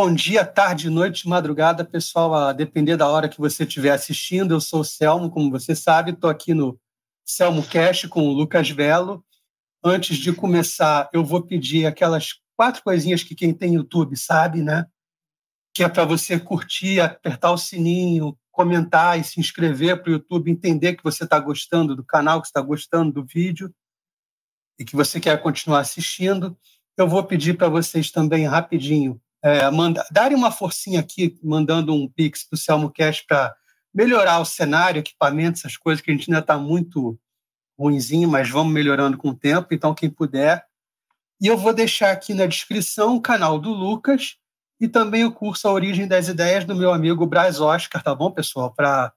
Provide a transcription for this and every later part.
Bom dia, tarde, noite, madrugada, pessoal, a depender da hora que você estiver assistindo. Eu sou o Selmo, como você sabe, estou aqui no Selmo Cash com o Lucas Velo. Antes de começar, eu vou pedir aquelas quatro coisinhas que quem tem YouTube sabe, né? Que é para você curtir, apertar o sininho, comentar e se inscrever para o YouTube, entender que você está gostando do canal, que está gostando do vídeo e que você quer continuar assistindo. Eu vou pedir para vocês também rapidinho é, manda, darem uma forcinha aqui, mandando um pix para o Selmo Cash para melhorar o cenário, equipamento, essas coisas que a gente ainda está muito ruinzinho, mas vamos melhorando com o tempo. Então, quem puder. E eu vou deixar aqui na descrição o canal do Lucas e também o curso A Origem das Ideias do meu amigo Braz Oscar, tá bom, pessoal? Para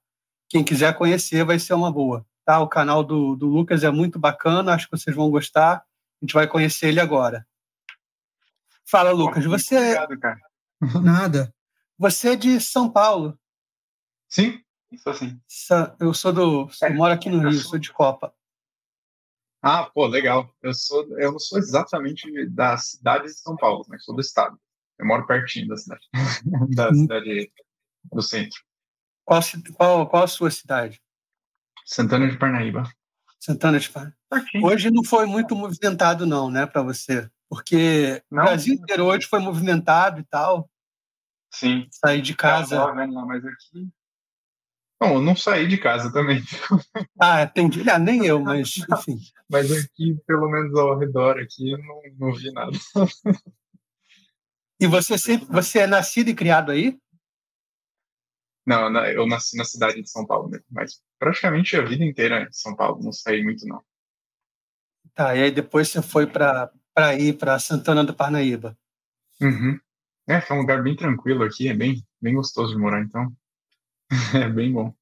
quem quiser conhecer, vai ser uma boa. Tá? O canal do, do Lucas é muito bacana, acho que vocês vão gostar. A gente vai conhecer ele agora. Fala, Lucas. Você. Obrigado, cara. Nada. Você é de São Paulo. Sim, sou sim. Eu sou do. É, eu moro aqui no Rio, sou... sou de Copa. Ah, pô, legal. Eu sou, eu não sou exatamente da cidade de São Paulo, mas sou do estado. Eu moro pertinho da cidade, da cidade do centro. Qual, qual, qual a sua cidade? Santana de Parnaíba. Santana de Parnaíba. Hoje não foi muito movimentado, não, né, para você? Porque não, o Brasil inteiro hoje foi movimentado e tal. Sim. Sair de casa. Vendo lá, mas aqui. Não, eu não saí de casa também. Ah, entendi. Ah, nem eu, mas enfim. mas aqui, pelo menos ao redor aqui, eu não, não vi nada. E você sempre, você é nascido e criado aí? Não, eu nasci na cidade de São Paulo mas praticamente a vida inteira em São Paulo, não saí muito não. Tá, e aí depois você foi para para ir para Santana do Parnaíba. Uhum. É, é um lugar bem tranquilo aqui, é bem, bem gostoso de morar, então é bem bom.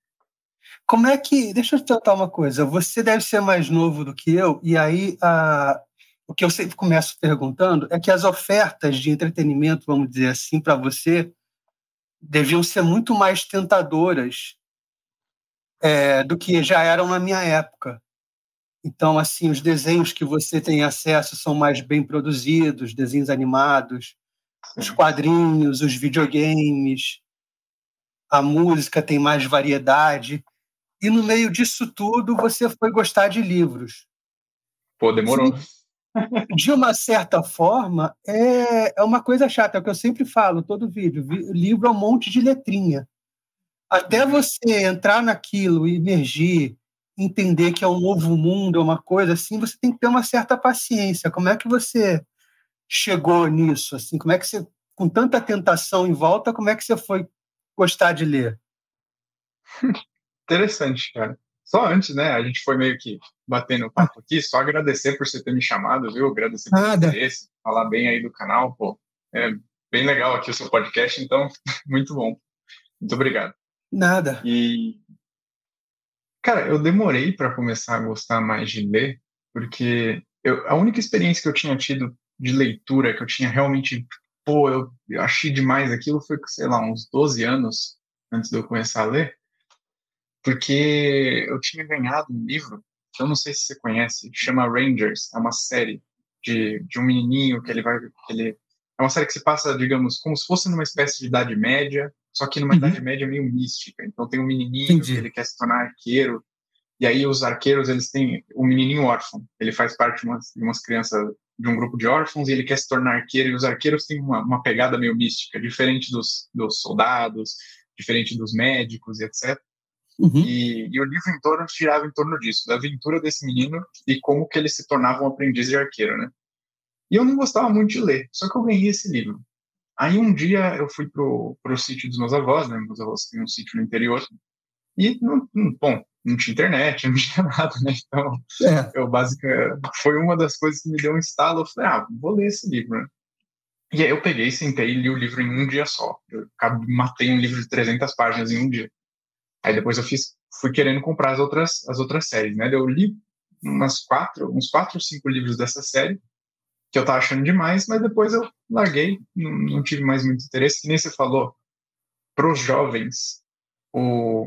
Como é que. Deixa eu te perguntar uma coisa. Você deve ser mais novo do que eu, e aí a, o que eu sempre começo perguntando é que as ofertas de entretenimento, vamos dizer assim, para você, deviam ser muito mais tentadoras é, do que já eram na minha época. Então, assim, os desenhos que você tem acesso são mais bem produzidos, desenhos animados, os quadrinhos, os videogames, a música tem mais variedade. E no meio disso tudo, você foi gostar de livros. Pô, demorou. De uma certa forma, é, é uma coisa chata, é o que eu sempre falo, todo vídeo. Livro é um monte de letrinha. Até uhum. você entrar naquilo emergir, entender que é um novo mundo, é uma coisa assim, você tem que ter uma certa paciência. Como é que você chegou nisso? Assim, como é que você, com tanta tentação em volta, como é que você foi gostar de ler? Interessante, cara. Só antes, né? A gente foi meio que batendo papo aqui, só agradecer por você ter me chamado, viu? Agradecer por interesse, falar bem aí do canal, pô. É bem legal aqui o seu podcast, então, muito bom. Muito obrigado. Nada. E Cara, eu demorei para começar a gostar mais de ler, porque eu, a única experiência que eu tinha tido de leitura, que eu tinha realmente, pô, eu, eu achei demais aquilo, foi, sei lá, uns 12 anos antes de eu começar a ler, porque eu tinha ganhado um livro, que eu não sei se você conhece, chama Rangers, é uma série de, de um menininho que ele vai, que ele, é uma série que se passa, digamos, como se fosse numa espécie de Idade Média, só que numa uhum. Idade Média meio mística. Então tem um menininho Entendi. que ele quer se tornar arqueiro, e aí os arqueiros, eles têm o um menininho órfão. Ele faz parte de umas, de umas crianças, de um grupo de órfãos, e ele quer se tornar arqueiro, e os arqueiros têm uma, uma pegada meio mística, diferente dos, dos soldados, diferente dos médicos e etc. Uhum. E, e, o livro em torno girava em torno disso, da aventura desse menino e como que ele se tornava um aprendiz de arqueiro, né? E eu não gostava muito de ler, só que eu ganhei esse livro. Aí um dia eu fui pro, pro sítio dos meus avós, né? Meus avós têm um sítio no interior. E, não, bom, não tinha internet, não tinha nada, né? Então, é. eu basicamente, foi uma das coisas que me deu um estalo. Eu falei, ah, vou ler esse livro, né? E aí eu peguei, sentei e li o livro em um dia só. Eu matei um livro de 300 páginas em um dia. Aí depois eu fiz, fui querendo comprar as outras, as outras séries, né? Eu li umas quatro, uns quatro ou cinco livros dessa série que eu tava achando demais, mas depois eu larguei, não, não tive mais muito interesse. Que nem você falou, para os jovens, o,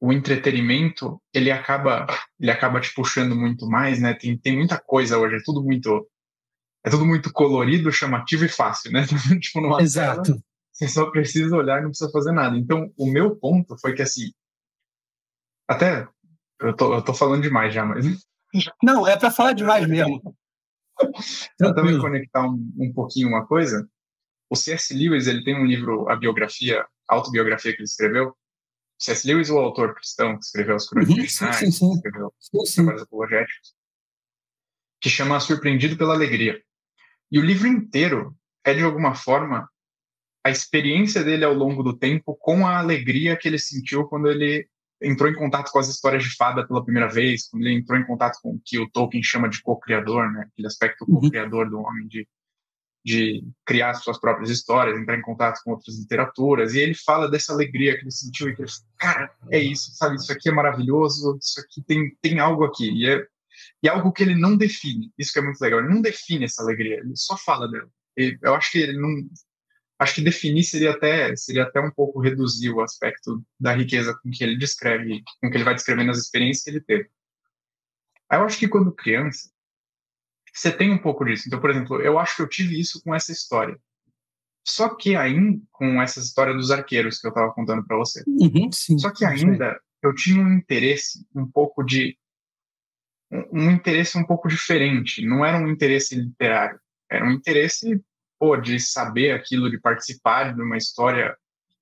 o entretenimento ele acaba ele acaba te puxando muito mais, né? Tem, tem muita coisa hoje, é tudo muito é tudo muito colorido, chamativo e fácil, né? tipo numa Exato. Tela, você só precisa olhar, não precisa fazer nada. Então, o meu ponto foi que assim, até eu tô, eu tô falando demais já, mas não é para falar demais mesmo. Para também conectar um, um pouquinho uma coisa, o C.S. Lewis ele tem um livro, a biografia, a autobiografia que ele escreveu, C.S. Lewis, o autor cristão que escreveu as crônicas uhum, sim, sim, escreveu sim, trabalhos apologéticos, que chama Surpreendido pela Alegria. E o livro inteiro é, de alguma forma, a experiência dele ao longo do tempo com a alegria que ele sentiu quando ele entrou em contato com as histórias de fada pela primeira vez, quando ele entrou em contato com o que o Tolkien chama de co-criador, né? aquele aspecto uhum. co-criador do homem de de criar suas próprias histórias, entrar em contato com outras literaturas, e ele fala dessa alegria que ele sentiu e que ele cara, é isso, sabe, isso aqui é maravilhoso, isso aqui tem, tem algo aqui, e é, e é algo que ele não define, isso que é muito legal, ele não define essa alegria, ele só fala dela. eu acho que ele não, acho que definir seria até, seria até um pouco reduzir o aspecto da riqueza com que ele descreve, com que ele vai descrevendo as experiências que ele teve. Aí eu acho que quando criança, você tem um pouco disso. Então, por exemplo, eu acho que eu tive isso com essa história. Só que ainda, com essa história dos arqueiros que eu estava contando para você. Uhum, sim, Só que ainda eu tinha um interesse um pouco de. Um interesse um pouco diferente. Não era um interesse literário. Era um interesse pô, de saber aquilo, de participar de uma história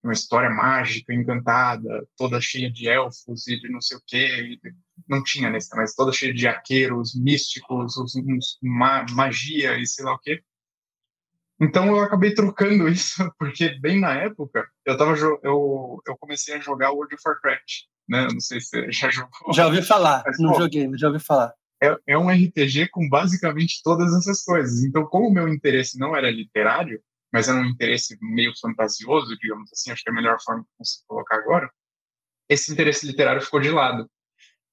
uma história mágica, encantada, toda cheia de elfos e de não sei o quê. Não tinha nesse, mas toda cheia de arqueiros, místicos, uns, ma magia e sei lá o quê. Então eu acabei trocando isso, porque bem na época eu tava eu, eu comecei a jogar World of Warcraft, né? Não sei se você já jogou. Já ouvi falar, mas, não pô, joguei, mas já ouvi falar. É, é um RPG com basicamente todas essas coisas. Então, como o meu interesse não era literário, mas era um interesse meio fantasioso, digamos assim, acho que é a melhor forma de você colocar agora, esse interesse literário ficou de lado.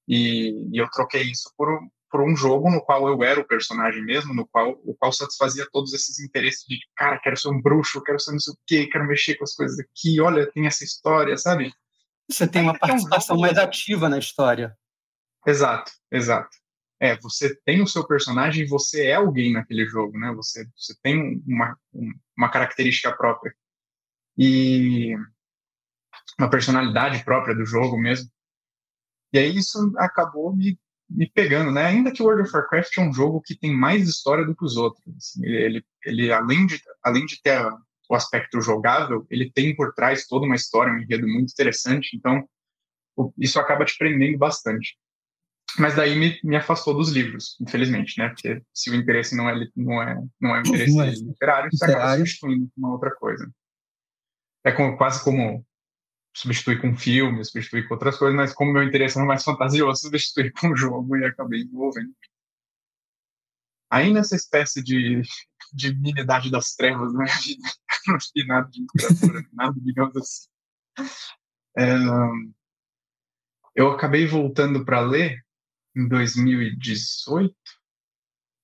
E, e, eu troquei isso por um, por um jogo no qual eu era o personagem mesmo, no qual o qual satisfazia todos esses interesses de, cara, quero ser um bruxo, quero ser não sei o quê, quero mexer com as coisas aqui, olha, tem essa história, sabe? Você tem uma participação mais ativa na história. Exato, exato é, você tem o seu personagem, você é alguém naquele jogo, né? Você, você tem uma, uma característica própria e uma personalidade própria do jogo mesmo. E aí isso acabou me, me pegando, né? Ainda que World of Warcraft é um jogo que tem mais história do que os outros. Assim, ele, ele além de além de ter a, o aspecto jogável, ele tem por trás toda uma história, um enredo muito interessante. Então isso acaba te prendendo bastante. Mas daí me, me afastou dos livros, infelizmente, né? Porque se o interesse não é, não é, não é um interesse é. literário, você acaba substituindo com uma outra coisa. É como, quase como substituir com filme, substituir com outras coisas, mas como meu interesse é mais fantasioso, substituir com jogo e acabei envolvendo. Aí nessa espécie de, de minidade das trevas na minha vida, não vi nada de literatura, nada, digamos assim. É, eu acabei voltando para ler em 2018.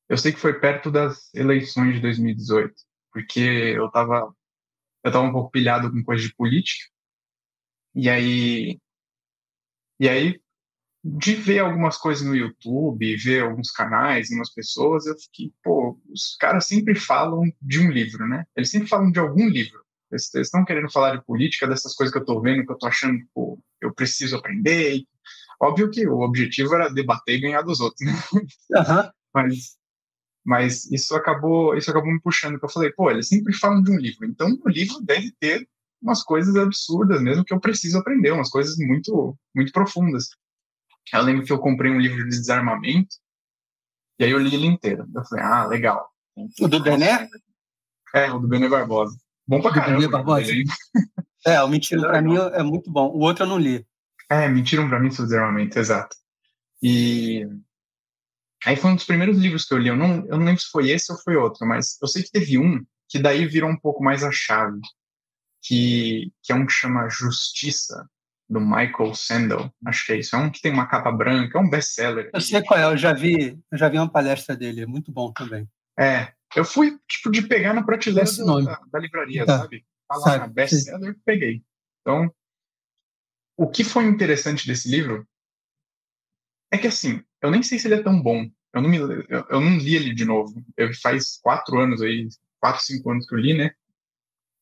Eu sei que foi perto das eleições de 2018, porque eu estava eu tava um pouco pilhado com coisa de política. E aí e aí de ver algumas coisas no YouTube, ver alguns canais, umas pessoas, eu fiquei, pô, os caras sempre falam de um livro, né? Eles sempre falam de algum livro. Eles estão querendo falar de política, dessas coisas que eu estou vendo, que eu estou achando, pô, eu preciso aprender, Óbvio que o objetivo era debater e ganhar dos outros, né? Uhum. Mas, mas isso acabou, isso acabou me puxando, que eu falei, pô, eles sempre falam de um livro, então o livro deve ter umas coisas absurdas mesmo que eu preciso aprender, umas coisas muito, muito profundas. Eu lembro que eu comprei um livro de desarmamento e aí eu li ele inteiro. Eu falei, ah, legal. O do Bené? É, o do Bené Barbosa. Bom pra caramba. Barbosa. É, o Mentira pra mim é muito bom. O outro eu não li. É, mentiram para mim sobre desarmamento, exato. E aí foi um dos primeiros livros que eu li. Eu não, eu não lembro se foi esse ou foi outro, mas eu sei que teve um que daí virou um pouco mais a chave, que, que é um que chama Justiça, do Michael Sandel, acho que é isso. É um que tem uma capa branca, é um best-seller. Eu sei qual é, eu já vi, eu já vi uma palestra dele, é muito bom também. É, eu fui, tipo, de pegar na prateleira da, da, livraria, tá. sabe? Tá lá, best-seller, peguei. Então, o que foi interessante desse livro é que, assim, eu nem sei se ele é tão bom. Eu não, me, eu, eu não li ele de novo. Eu, faz quatro anos aí, quatro, cinco anos que eu li, né?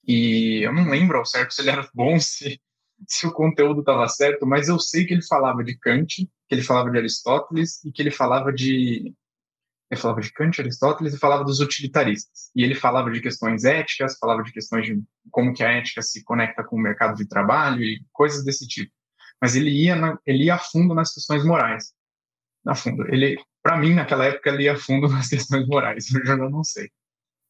E eu não lembro ao certo se ele era bom, se, se o conteúdo estava certo, mas eu sei que ele falava de Kant, que ele falava de Aristóteles e que ele falava de ele falava de Kant, Aristóteles e falava dos utilitaristas. E ele falava de questões éticas, falava de questões de como que a ética se conecta com o mercado de trabalho e coisas desse tipo. Mas ele ia na, ele ia a fundo nas questões morais. A fundo. Ele, para mim, naquela época, ele ia a fundo nas questões morais. Eu já não sei.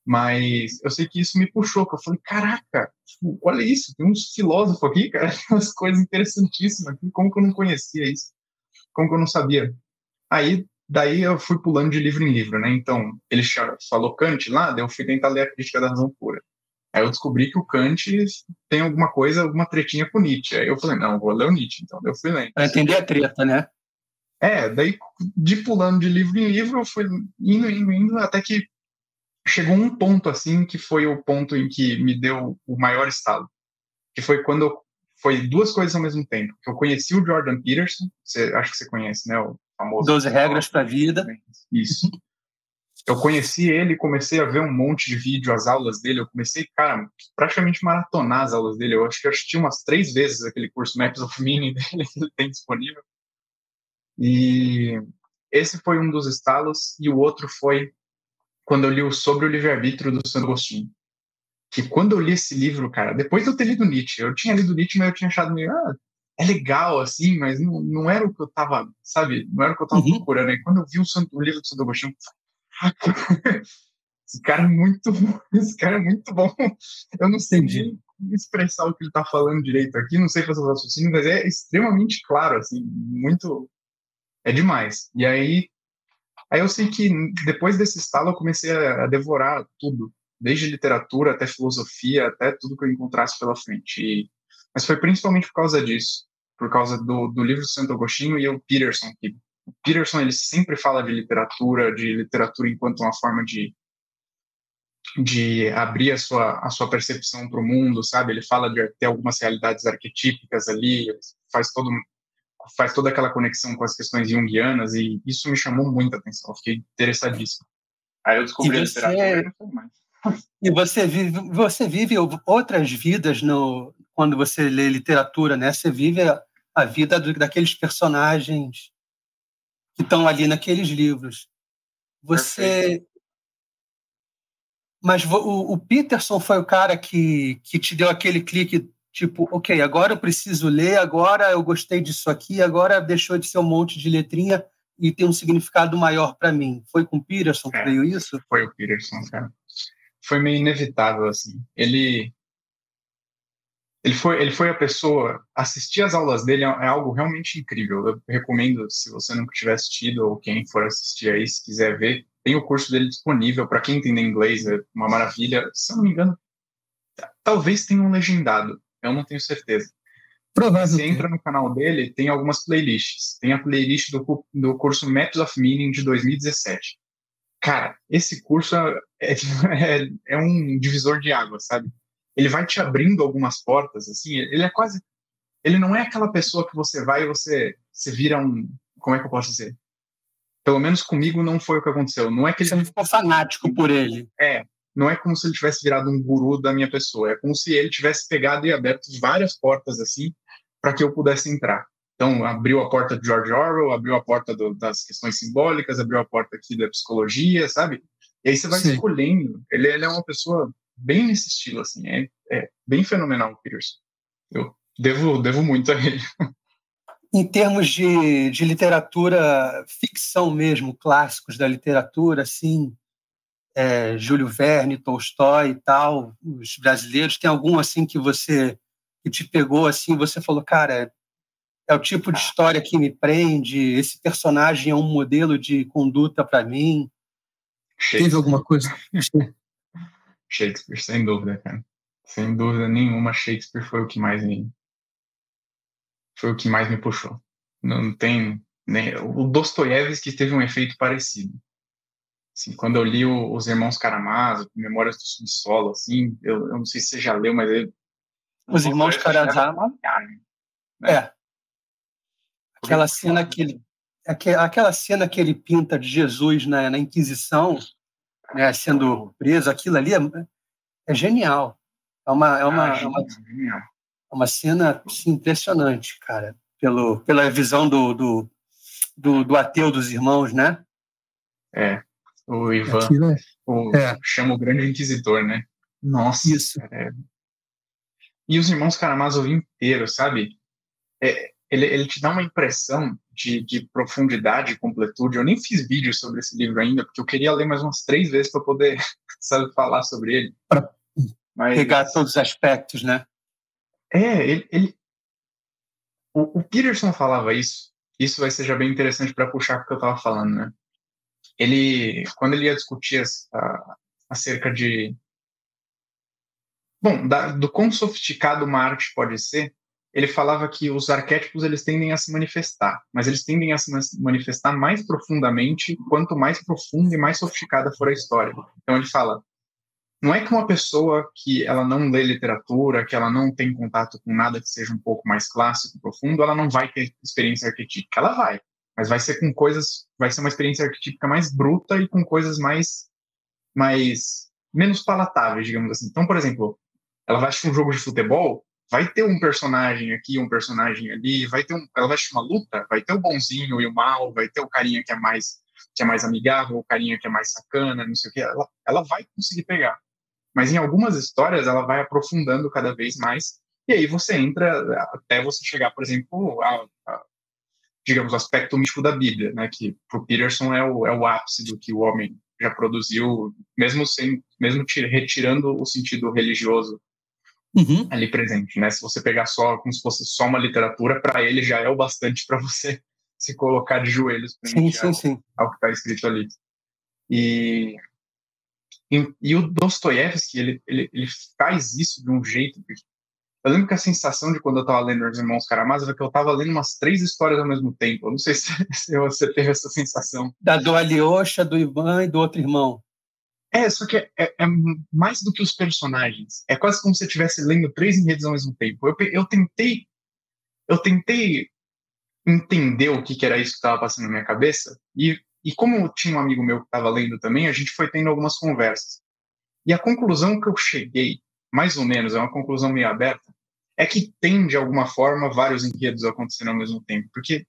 Mas eu sei que isso me puxou, que eu falei, caraca, tipo, olha isso, tem uns filósofos aqui, cara, umas coisas interessantíssimas aqui, como que eu não conhecia isso? Como que eu não sabia? Aí, daí eu fui pulando de livro em livro, né? Então, ele falou Kant lá, daí eu fui tentar ler a Crítica da Razão Pura. Aí eu descobri que o Kant tem alguma coisa, alguma tretinha com Nietzsche. Aí eu falei, não, vou ler o Nietzsche, então. Daí eu fui lendo. Pra entender a treta, né? É, daí de pulando de livro em livro, eu fui indo, indo, indo, até que chegou um ponto assim que foi o ponto em que me deu o maior estalo, que foi quando eu, foi duas coisas ao mesmo tempo. Que eu conheci o Jordan Peterson, você, acho que você conhece, né, o famoso. Doze regras para a vida. Isso. Eu conheci ele, comecei a ver um monte de vídeo, as aulas dele. Eu comecei, cara, praticamente maratonar as aulas dele. Eu acho que eu assisti umas três vezes aquele curso Maps of Meaning dele que ele tem disponível. E esse foi um dos estalos, e o outro foi quando eu li o Sobre o Livre-Arbítrio do Santo Agostinho. Que quando eu li esse livro, cara, depois de eu ter lido Nietzsche, eu tinha lido Nietzsche, mas eu tinha achado meio, ah, é legal, assim, mas não, não era o que eu tava, sabe, não era o que eu tava uhum. procurando. E quando eu vi o, Santo, o livro do Santo Agostinho, esse cara é muito esse cara é muito bom. Eu não sei nem expressar o que ele tá falando direito aqui, não sei fazer os raciocínios, mas é extremamente claro, assim, muito é demais. E aí, aí eu sei que depois desse estalo eu comecei a, a devorar tudo, desde literatura até filosofia, até tudo que eu encontrasse pela frente. E, mas foi principalmente por causa disso, por causa do, do livro do Santo Agostinho e o Peterson. Que, o Peterson ele sempre fala de literatura, de literatura enquanto uma forma de de abrir a sua, a sua percepção para o mundo, sabe? Ele fala de ter algumas realidades arquetípicas ali, faz todo faz toda aquela conexão com as questões junguianas e isso me chamou muita atenção, eu fiquei interessadíssimo. Aí eu descobri e você, a literatura e você vive, você vive outras vidas no, quando você lê literatura, né? Você vive a, a vida do, daqueles personagens que estão ali naqueles livros. Você, Perfeito. mas o, o, Peterson foi o cara que, que te deu aquele clique Tipo, ok, agora eu preciso ler, agora eu gostei disso aqui, agora deixou de ser um monte de letrinha e tem um significado maior para mim. Foi com o Peterson que é, veio isso? Foi o Peterson, cara. Foi meio inevitável, assim. Ele ele foi, ele foi a pessoa. Assistir as aulas dele é, é algo realmente incrível. Eu recomendo, se você nunca tiver assistido ou quem for assistir aí, se quiser ver, tem o curso dele disponível. Para quem entende inglês, é uma maravilha. Se eu não me engano, talvez tenha um legendado. Eu não tenho certeza. Provavelmente. Você entra no canal dele, tem algumas playlists. Tem a playlist do, do curso Maps of Meaning de 2017. Cara, esse curso é, é, é um divisor de água, sabe? Ele vai te abrindo algumas portas, assim. Ele é quase. Ele não é aquela pessoa que você vai e você, você vira um. Como é que eu posso dizer? Pelo menos comigo não foi o que aconteceu. Não é que ele. Você ficou fanático por ele. É, não é como se ele tivesse virado um guru da minha pessoa, é como se ele tivesse pegado e aberto várias portas assim para que eu pudesse entrar. Então, abriu a porta de George Orwell, abriu a porta do, das questões simbólicas, abriu a porta aqui da psicologia, sabe? E aí você vai Sim. escolhendo. Ele, ele, é uma pessoa bem nesse estilo, assim, é, é bem fenomenal o Peterson. Eu devo, devo muito a ele. Em termos de, de literatura, ficção mesmo, clássicos da literatura, assim, é, Júlio Verne, Tolstói e tal, os brasileiros, tem algum assim que você que te pegou assim, você falou, cara, é o tipo de história que me prende, esse personagem é um modelo de conduta para mim. Teve alguma coisa? Shakespeare, sem dúvida, cara. Sem dúvida nenhuma, Shakespeare foi o que mais me foi o que mais me puxou. Não tem nem o Dostoiévski teve um efeito parecido. Assim, quando eu li o, Os Irmãos Karamazov, Memórias do Subsolo, assim, eu, eu, não sei se você já leu, mas ele... Os Irmãos Karamazov... Né? É, aquela cena que ele, aquela cena que ele pinta de Jesus na, na Inquisição, né, sendo preso, aquilo ali é, é genial. É uma, é uma, ah, é uma, uma cena assim, impressionante, cara, pelo, pela visão do, do, do, do ateu dos irmãos, né? É, o Ivan é. o, é. chama o grande inquisidor, né? Nossa, isso. Cara, é... E os irmãos Karamazov inteiros, sabe? É, ele, ele te dá uma impressão de, de, profundidade e completude. Eu nem fiz vídeo sobre esse livro ainda, porque eu queria ler mais umas três vezes para poder sabe, falar sobre ele. Para pegar todos os aspectos, né? É, ele. ele... O, o, Peterson falava isso. Isso vai ser já bem interessante para puxar o que eu estava falando, né? Ele, quando ele ia discutir a, acerca de. Bom, da, do quão sofisticado uma arte pode ser, ele falava que os arquétipos eles tendem a se manifestar, mas eles tendem a se manifestar mais profundamente quanto mais profunda e mais sofisticada for a história. Então ele fala, não é que uma pessoa que ela não lê literatura, que ela não tem contato com nada que seja um pouco mais clássico, profundo, ela não vai ter experiência arquetípica. Ela vai, mas vai ser com coisas, vai ser uma experiência arquetípica mais bruta e com coisas mais, mais menos palatáveis, digamos assim. Então, por exemplo, ela vai assistir um jogo de futebol, vai ter um personagem aqui, um personagem ali, vai ter um, ela vai assistir uma luta, vai ter o bonzinho e o mal, vai ter o carinha que é mais que é mais amigável, o carinha que é mais sacana, não sei o que, ela, ela vai conseguir pegar. Mas em algumas histórias ela vai aprofundando cada vez mais, e aí você entra até você chegar, por exemplo, a, a digamos, o aspecto místico da Bíblia, né, que para o Peterson é o, é o ápice do que o homem já produziu, mesmo sem, mesmo retirando o sentido religioso uhum. ali presente, né? Se você pegar só como se fosse só uma literatura, para ele já é o bastante para você se colocar de joelhos sim, sim, sim. ao que está escrito ali. E, e, e o Dostoiévski, ele, ele, ele faz isso de um jeito eu lembro que a sensação de quando eu estava lendo Os Irmãos Karamazov é que eu estava lendo umas três histórias ao mesmo tempo. Eu não sei se, se, você teve essa sensação. Da do Alyosha, do Ivan e do outro irmão. É, só que é, é, é, mais do que os personagens. É quase como se você estivesse lendo três enredos ao mesmo tempo. Eu, eu tentei eu tentei entender o que, que era isso que estava passando na minha cabeça e, e como tinha um amigo meu que estava lendo também, a gente foi tendo algumas conversas. E a conclusão que eu cheguei, mais ou menos, é uma conclusão meio aberta, é que tem, de alguma forma, vários enredos acontecendo ao mesmo tempo. Porque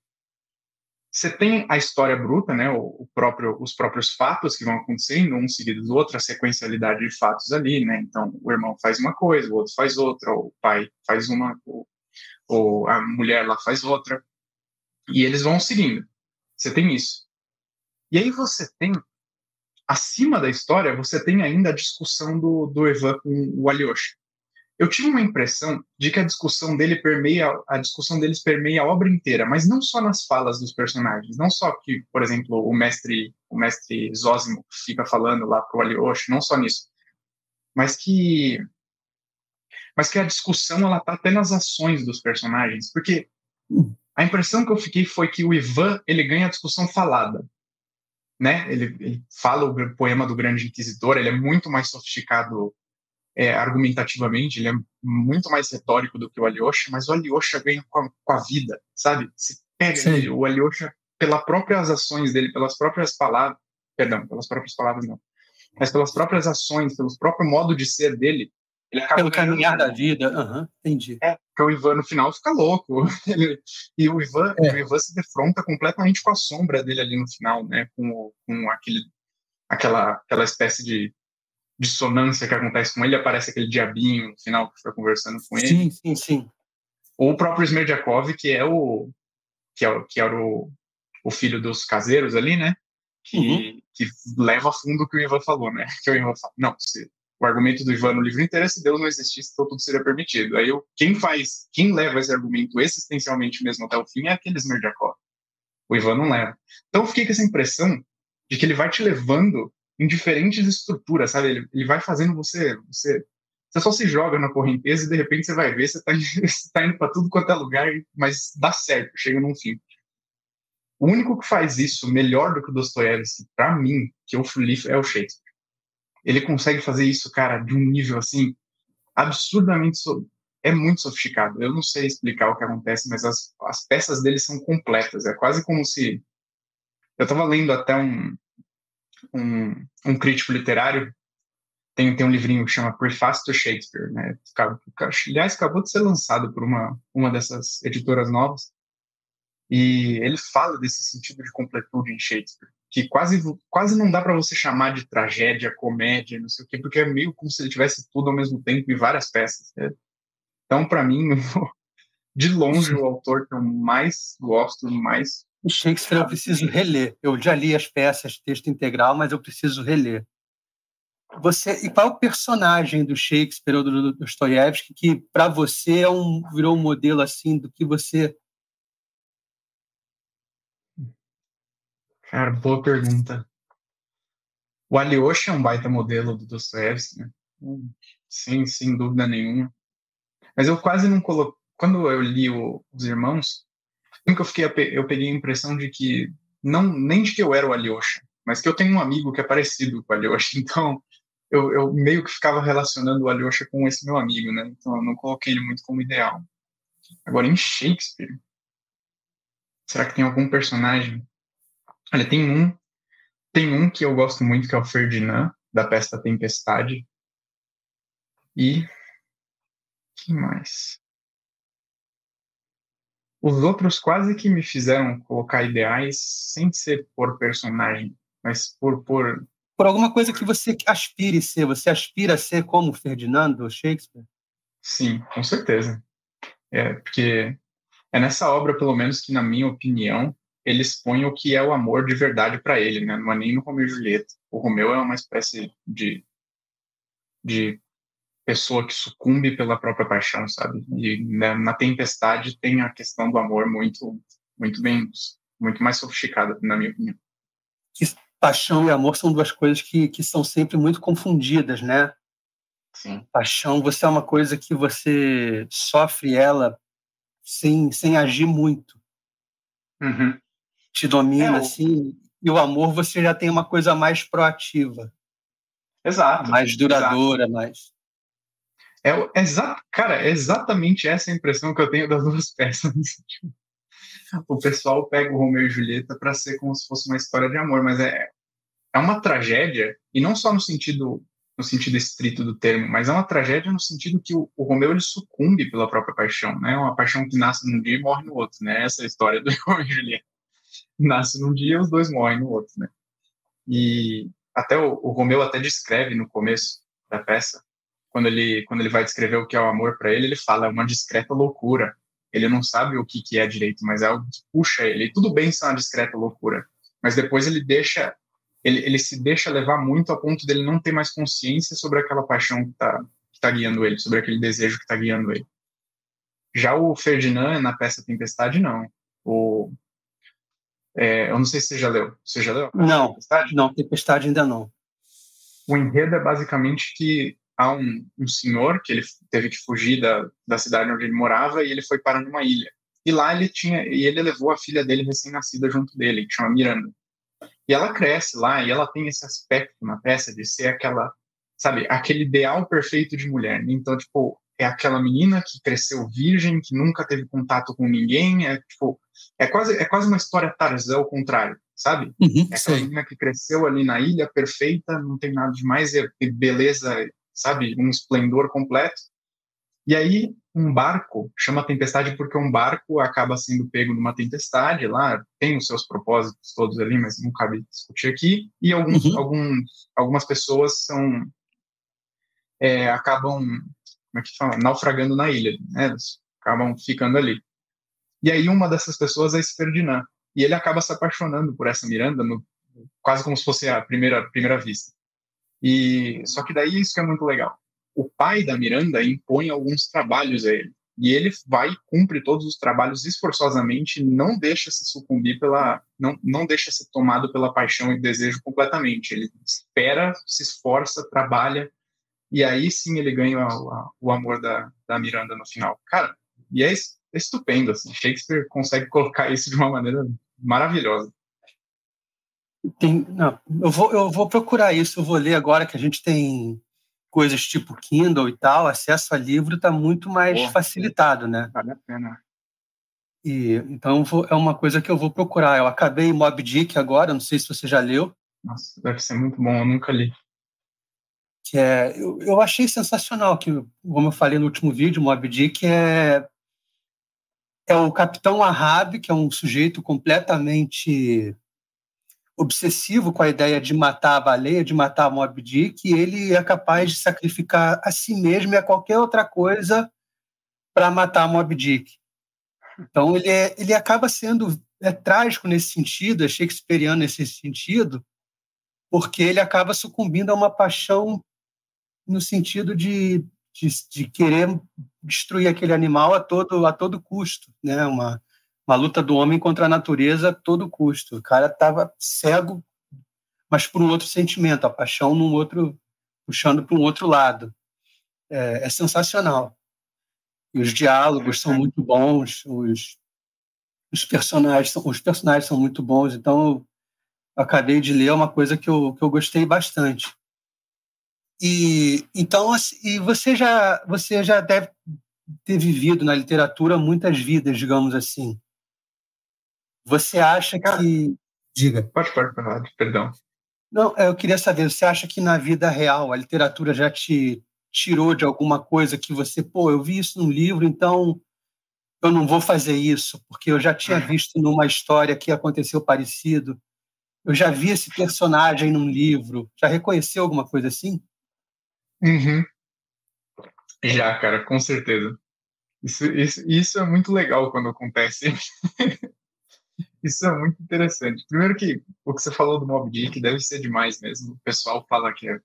você tem a história bruta, né, o, próprio, os próprios fatos que vão acontecendo, um seguido do outro, a sequencialidade de fatos ali, né? Então, o irmão faz uma coisa, o outro faz outra, o pai faz uma, ou, a mulher lá faz outra, e eles vão seguindo. Você tem isso. E aí você tem, acima da história, você tem ainda a discussão do, do Evan com o Alyosha eu tive uma impressão de que a discussão dele permeia a discussão deles permeia a obra inteira, mas não só nas falas dos personagens, não só que, por exemplo, o mestre o mestre Zósimo fica falando lá pro Alyosha, não só nisso, mas que mas que a discussão ela tá até nas ações dos personagens, porque a impressão que eu fiquei foi que o Ivan ele ganha a discussão falada, né? Ele, ele fala o poema do Grande Inquisidor, ele é muito mais sofisticado é, argumentativamente, ele é muito mais retórico do que o Alyosha, mas o Alyosha ganha com a, com a vida, sabe? Se pega ele, o Alyosha, pelas próprias ações dele, pelas próprias palavras, perdão, pelas próprias palavras não, mas pelas próprias ações, pelo próprio modo de ser dele, ele acaba pelo caminhar da vida, uhum, entendi. É, porque o Ivan no final fica louco. e o Ivan, é. o Ivan se defronta completamente com a sombra dele ali no final, né? Com, com aquele, aquela, aquela espécie de dissonância que acontece com ele, aparece aquele diabinho no final que fica conversando com ele. Sim, sim, sim. Ou o próprio Smerdyakov, que é o que, é, que era o, o filho dos caseiros ali, né? Que, uhum. que leva a fundo o que o Ivan falou, né? Que o Ivan fala, não, se, o argumento do Ivan no livro inteiro é se Deus não existisse, então tudo seria permitido. Aí eu, quem faz, quem leva esse argumento existencialmente mesmo até o fim é aquele Smerdyakov. O Ivan não leva. Então eu fiquei com essa impressão de que ele vai te levando em diferentes estruturas, sabe? Ele, ele vai fazendo você, você, você só se joga na correnteza e de repente você vai ver, você está tá indo para tudo quanto é lugar, mas dá certo, chega num fim. O único que faz isso melhor do que o Dostoiévski, para mim, que eu li, é o Shakespeare. Ele consegue fazer isso, cara, de um nível assim absurdamente é muito sofisticado. Eu não sei explicar o que acontece, mas as, as peças dele são completas. É quase como se. Eu estava lendo até um, um, um, crítico literário, tem, tem um livrinho que chama Preface to Shakespeare, né? Aliás, acabou de ser lançado por uma, uma dessas editoras novas. E ele fala desse sentido de completude em Shakespeare, que quase, quase não dá para você chamar de tragédia, comédia, não sei o quê, porque é meio como se ele tivesse tudo ao mesmo tempo em várias peças. Né? Então, para mim, de longe, o autor que eu mais gosto, mais. Shakespeare eu preciso reler. Eu já li as peças, texto integral, mas eu preciso reler. Você, e qual é o personagem do Shakespeare ou do Dostoiévski que, para você, é um, virou um modelo assim do que você Cara, boa pergunta. O Alyosha é um baita modelo do Dostoevsky, né? Sem, sem dúvida nenhuma. Mas eu quase não coloquei. Quando eu li o, Os Irmãos, nunca eu fiquei, eu peguei a impressão de que não nem de que eu era o Alyosha, mas que eu tenho um amigo que é parecido com o Alyosha. Então, eu, eu meio que ficava relacionando o Alyosha com esse meu amigo, né? Então, eu não coloquei ele muito como ideal. Agora, em Shakespeare, será que tem algum personagem Olha, tem um, tem um que eu gosto muito, que é o Ferdinand, da peça Tempestade. E. que mais? Os outros quase que me fizeram colocar ideais sem ser por personagem, mas por. Por, por alguma coisa que você aspire ser. Você aspira a ser como Ferdinando Shakespeare? Sim, com certeza. É, porque é nessa obra, pelo menos, que, na minha opinião, ele expõe o que é o amor de verdade para ele, né? Não é nem no Romeu e Julieta. O Romeu é uma espécie de, de pessoa que sucumbe pela própria paixão, sabe? E né, na Tempestade tem a questão do amor muito, muito bem, muito mais sofisticada, na minha opinião. paixão e amor são duas coisas que, que são sempre muito confundidas, né? Sim. Paixão, você é uma coisa que você sofre ela sem, sem agir muito. Uhum te domina, é, assim, e o amor você já tem uma coisa mais proativa. Exato. Mais duradoura, exato. mais. É, exato, cara, é exatamente essa a impressão que eu tenho das duas peças. o pessoal pega o Romeu e Julieta para ser como se fosse uma história de amor, mas é, é uma tragédia, e não só no sentido no sentido estrito do termo, mas é uma tragédia no sentido que o, o Romeu ele sucumbe pela própria paixão, né? Uma paixão que nasce num dia e morre no outro, né? Essa é a história do Romeu e Julieta nasce num dia os dois morrem no outro, né? E até o, o Romeu até descreve no começo da peça, quando ele quando ele vai descrever o que é o amor para ele, ele fala é uma discreta loucura. Ele não sabe o que que é direito, mas é algo que puxa ele. E tudo bem ser uma discreta loucura, mas depois ele deixa ele, ele se deixa levar muito a ponto dele não ter mais consciência sobre aquela paixão que está que tá guiando ele, sobre aquele desejo que está guiando ele. Já o Ferdinand, na peça Tempestade, não. O, é, eu não sei se você já leu. Você já leu? Não, Tempestade? não, Tempestade ainda não. O enredo é basicamente que há um, um, senhor que ele teve que fugir da, da cidade onde ele morava e ele foi parar numa ilha. E lá ele tinha e ele levou a filha dele recém-nascida junto dele, que chama Miranda. E ela cresce lá e ela tem esse aspecto na peça de ser aquela, sabe, aquele ideal perfeito de mulher. Então, tipo, é aquela menina que cresceu virgem, que nunca teve contato com ninguém, é tipo, é quase, é quase uma história Tarzan ao contrário, sabe? Uhum, é aquela menina que cresceu ali na ilha, perfeita, não tem nada demais, é beleza, sabe? Um esplendor completo. E aí, um barco chama tempestade porque um barco acaba sendo pego numa tempestade lá, tem os seus propósitos todos ali, mas não cabe discutir aqui. E alguns, uhum. alguns, algumas pessoas são é, acabam como é que fala? Naufragando na ilha, né? Eles acabam ficando ali. E aí uma dessas pessoas é esse Ferdinand. E ele acaba se apaixonando por essa Miranda, no, quase como se fosse a primeira, primeira vista. E só que daí isso que é muito legal. O pai da Miranda impõe alguns trabalhos a ele. E ele vai cumpre todos os trabalhos esforçosamente, não deixa se sucumbir pela, não, não deixa ser tomado pela paixão e desejo completamente. Ele espera, se esforça, trabalha e aí sim ele ganha o, o amor da, da Miranda no final. Cara, e é, estupendo, assim. Shakespeare consegue colocar isso de uma maneira maravilhosa. Tem, não, eu, vou, eu vou procurar isso, eu vou ler agora que a gente tem coisas tipo Kindle e tal, acesso a livro está muito mais facilitado, né? Vale a pena. E, então é uma coisa que eu vou procurar. Eu acabei Mob Dick agora, não sei se você já leu. Nossa, deve ser muito bom, eu nunca li. Que é, eu, eu achei sensacional, que, como eu falei no último vídeo, Mob Dick é, é o Capitão Ahab, que é um sujeito completamente obsessivo com a ideia de matar a baleia, de matar a Mob Dick, ele é capaz de sacrificar a si mesmo e a qualquer outra coisa para matar a Mob Dick. Então ele, é, ele acaba sendo é, trágico nesse sentido, é shakespeariano nesse sentido, porque ele acaba sucumbindo a uma paixão no sentido de, de, de querer destruir aquele animal a todo, a todo custo, né? uma, uma luta do homem contra a natureza a todo custo. O cara estava cego, mas por um outro sentimento, a paixão num outro, puxando para um outro lado. É, é, sensacional. E os diálogos são muito bons, os, os personagens são, os personagens são muito bons. Então, eu acabei de ler uma coisa que eu, que eu gostei bastante. E então, assim, e você já você já deve ter vivido na literatura muitas vidas, digamos assim. Você acha que. Diga. Pode, pode, pode, perdão. Não, eu queria saber, você acha que na vida real a literatura já te tirou de alguma coisa que você, pô, eu vi isso num livro, então eu não vou fazer isso, porque eu já tinha uhum. visto numa história que aconteceu parecido. Eu já vi esse personagem num livro. Já reconheceu alguma coisa assim? Uhum. Já, cara, com certeza. Isso, isso, isso é muito legal quando acontece. Isso é muito interessante. Primeiro que o que você falou do Mob Dick deve ser demais mesmo. O pessoal fala que é...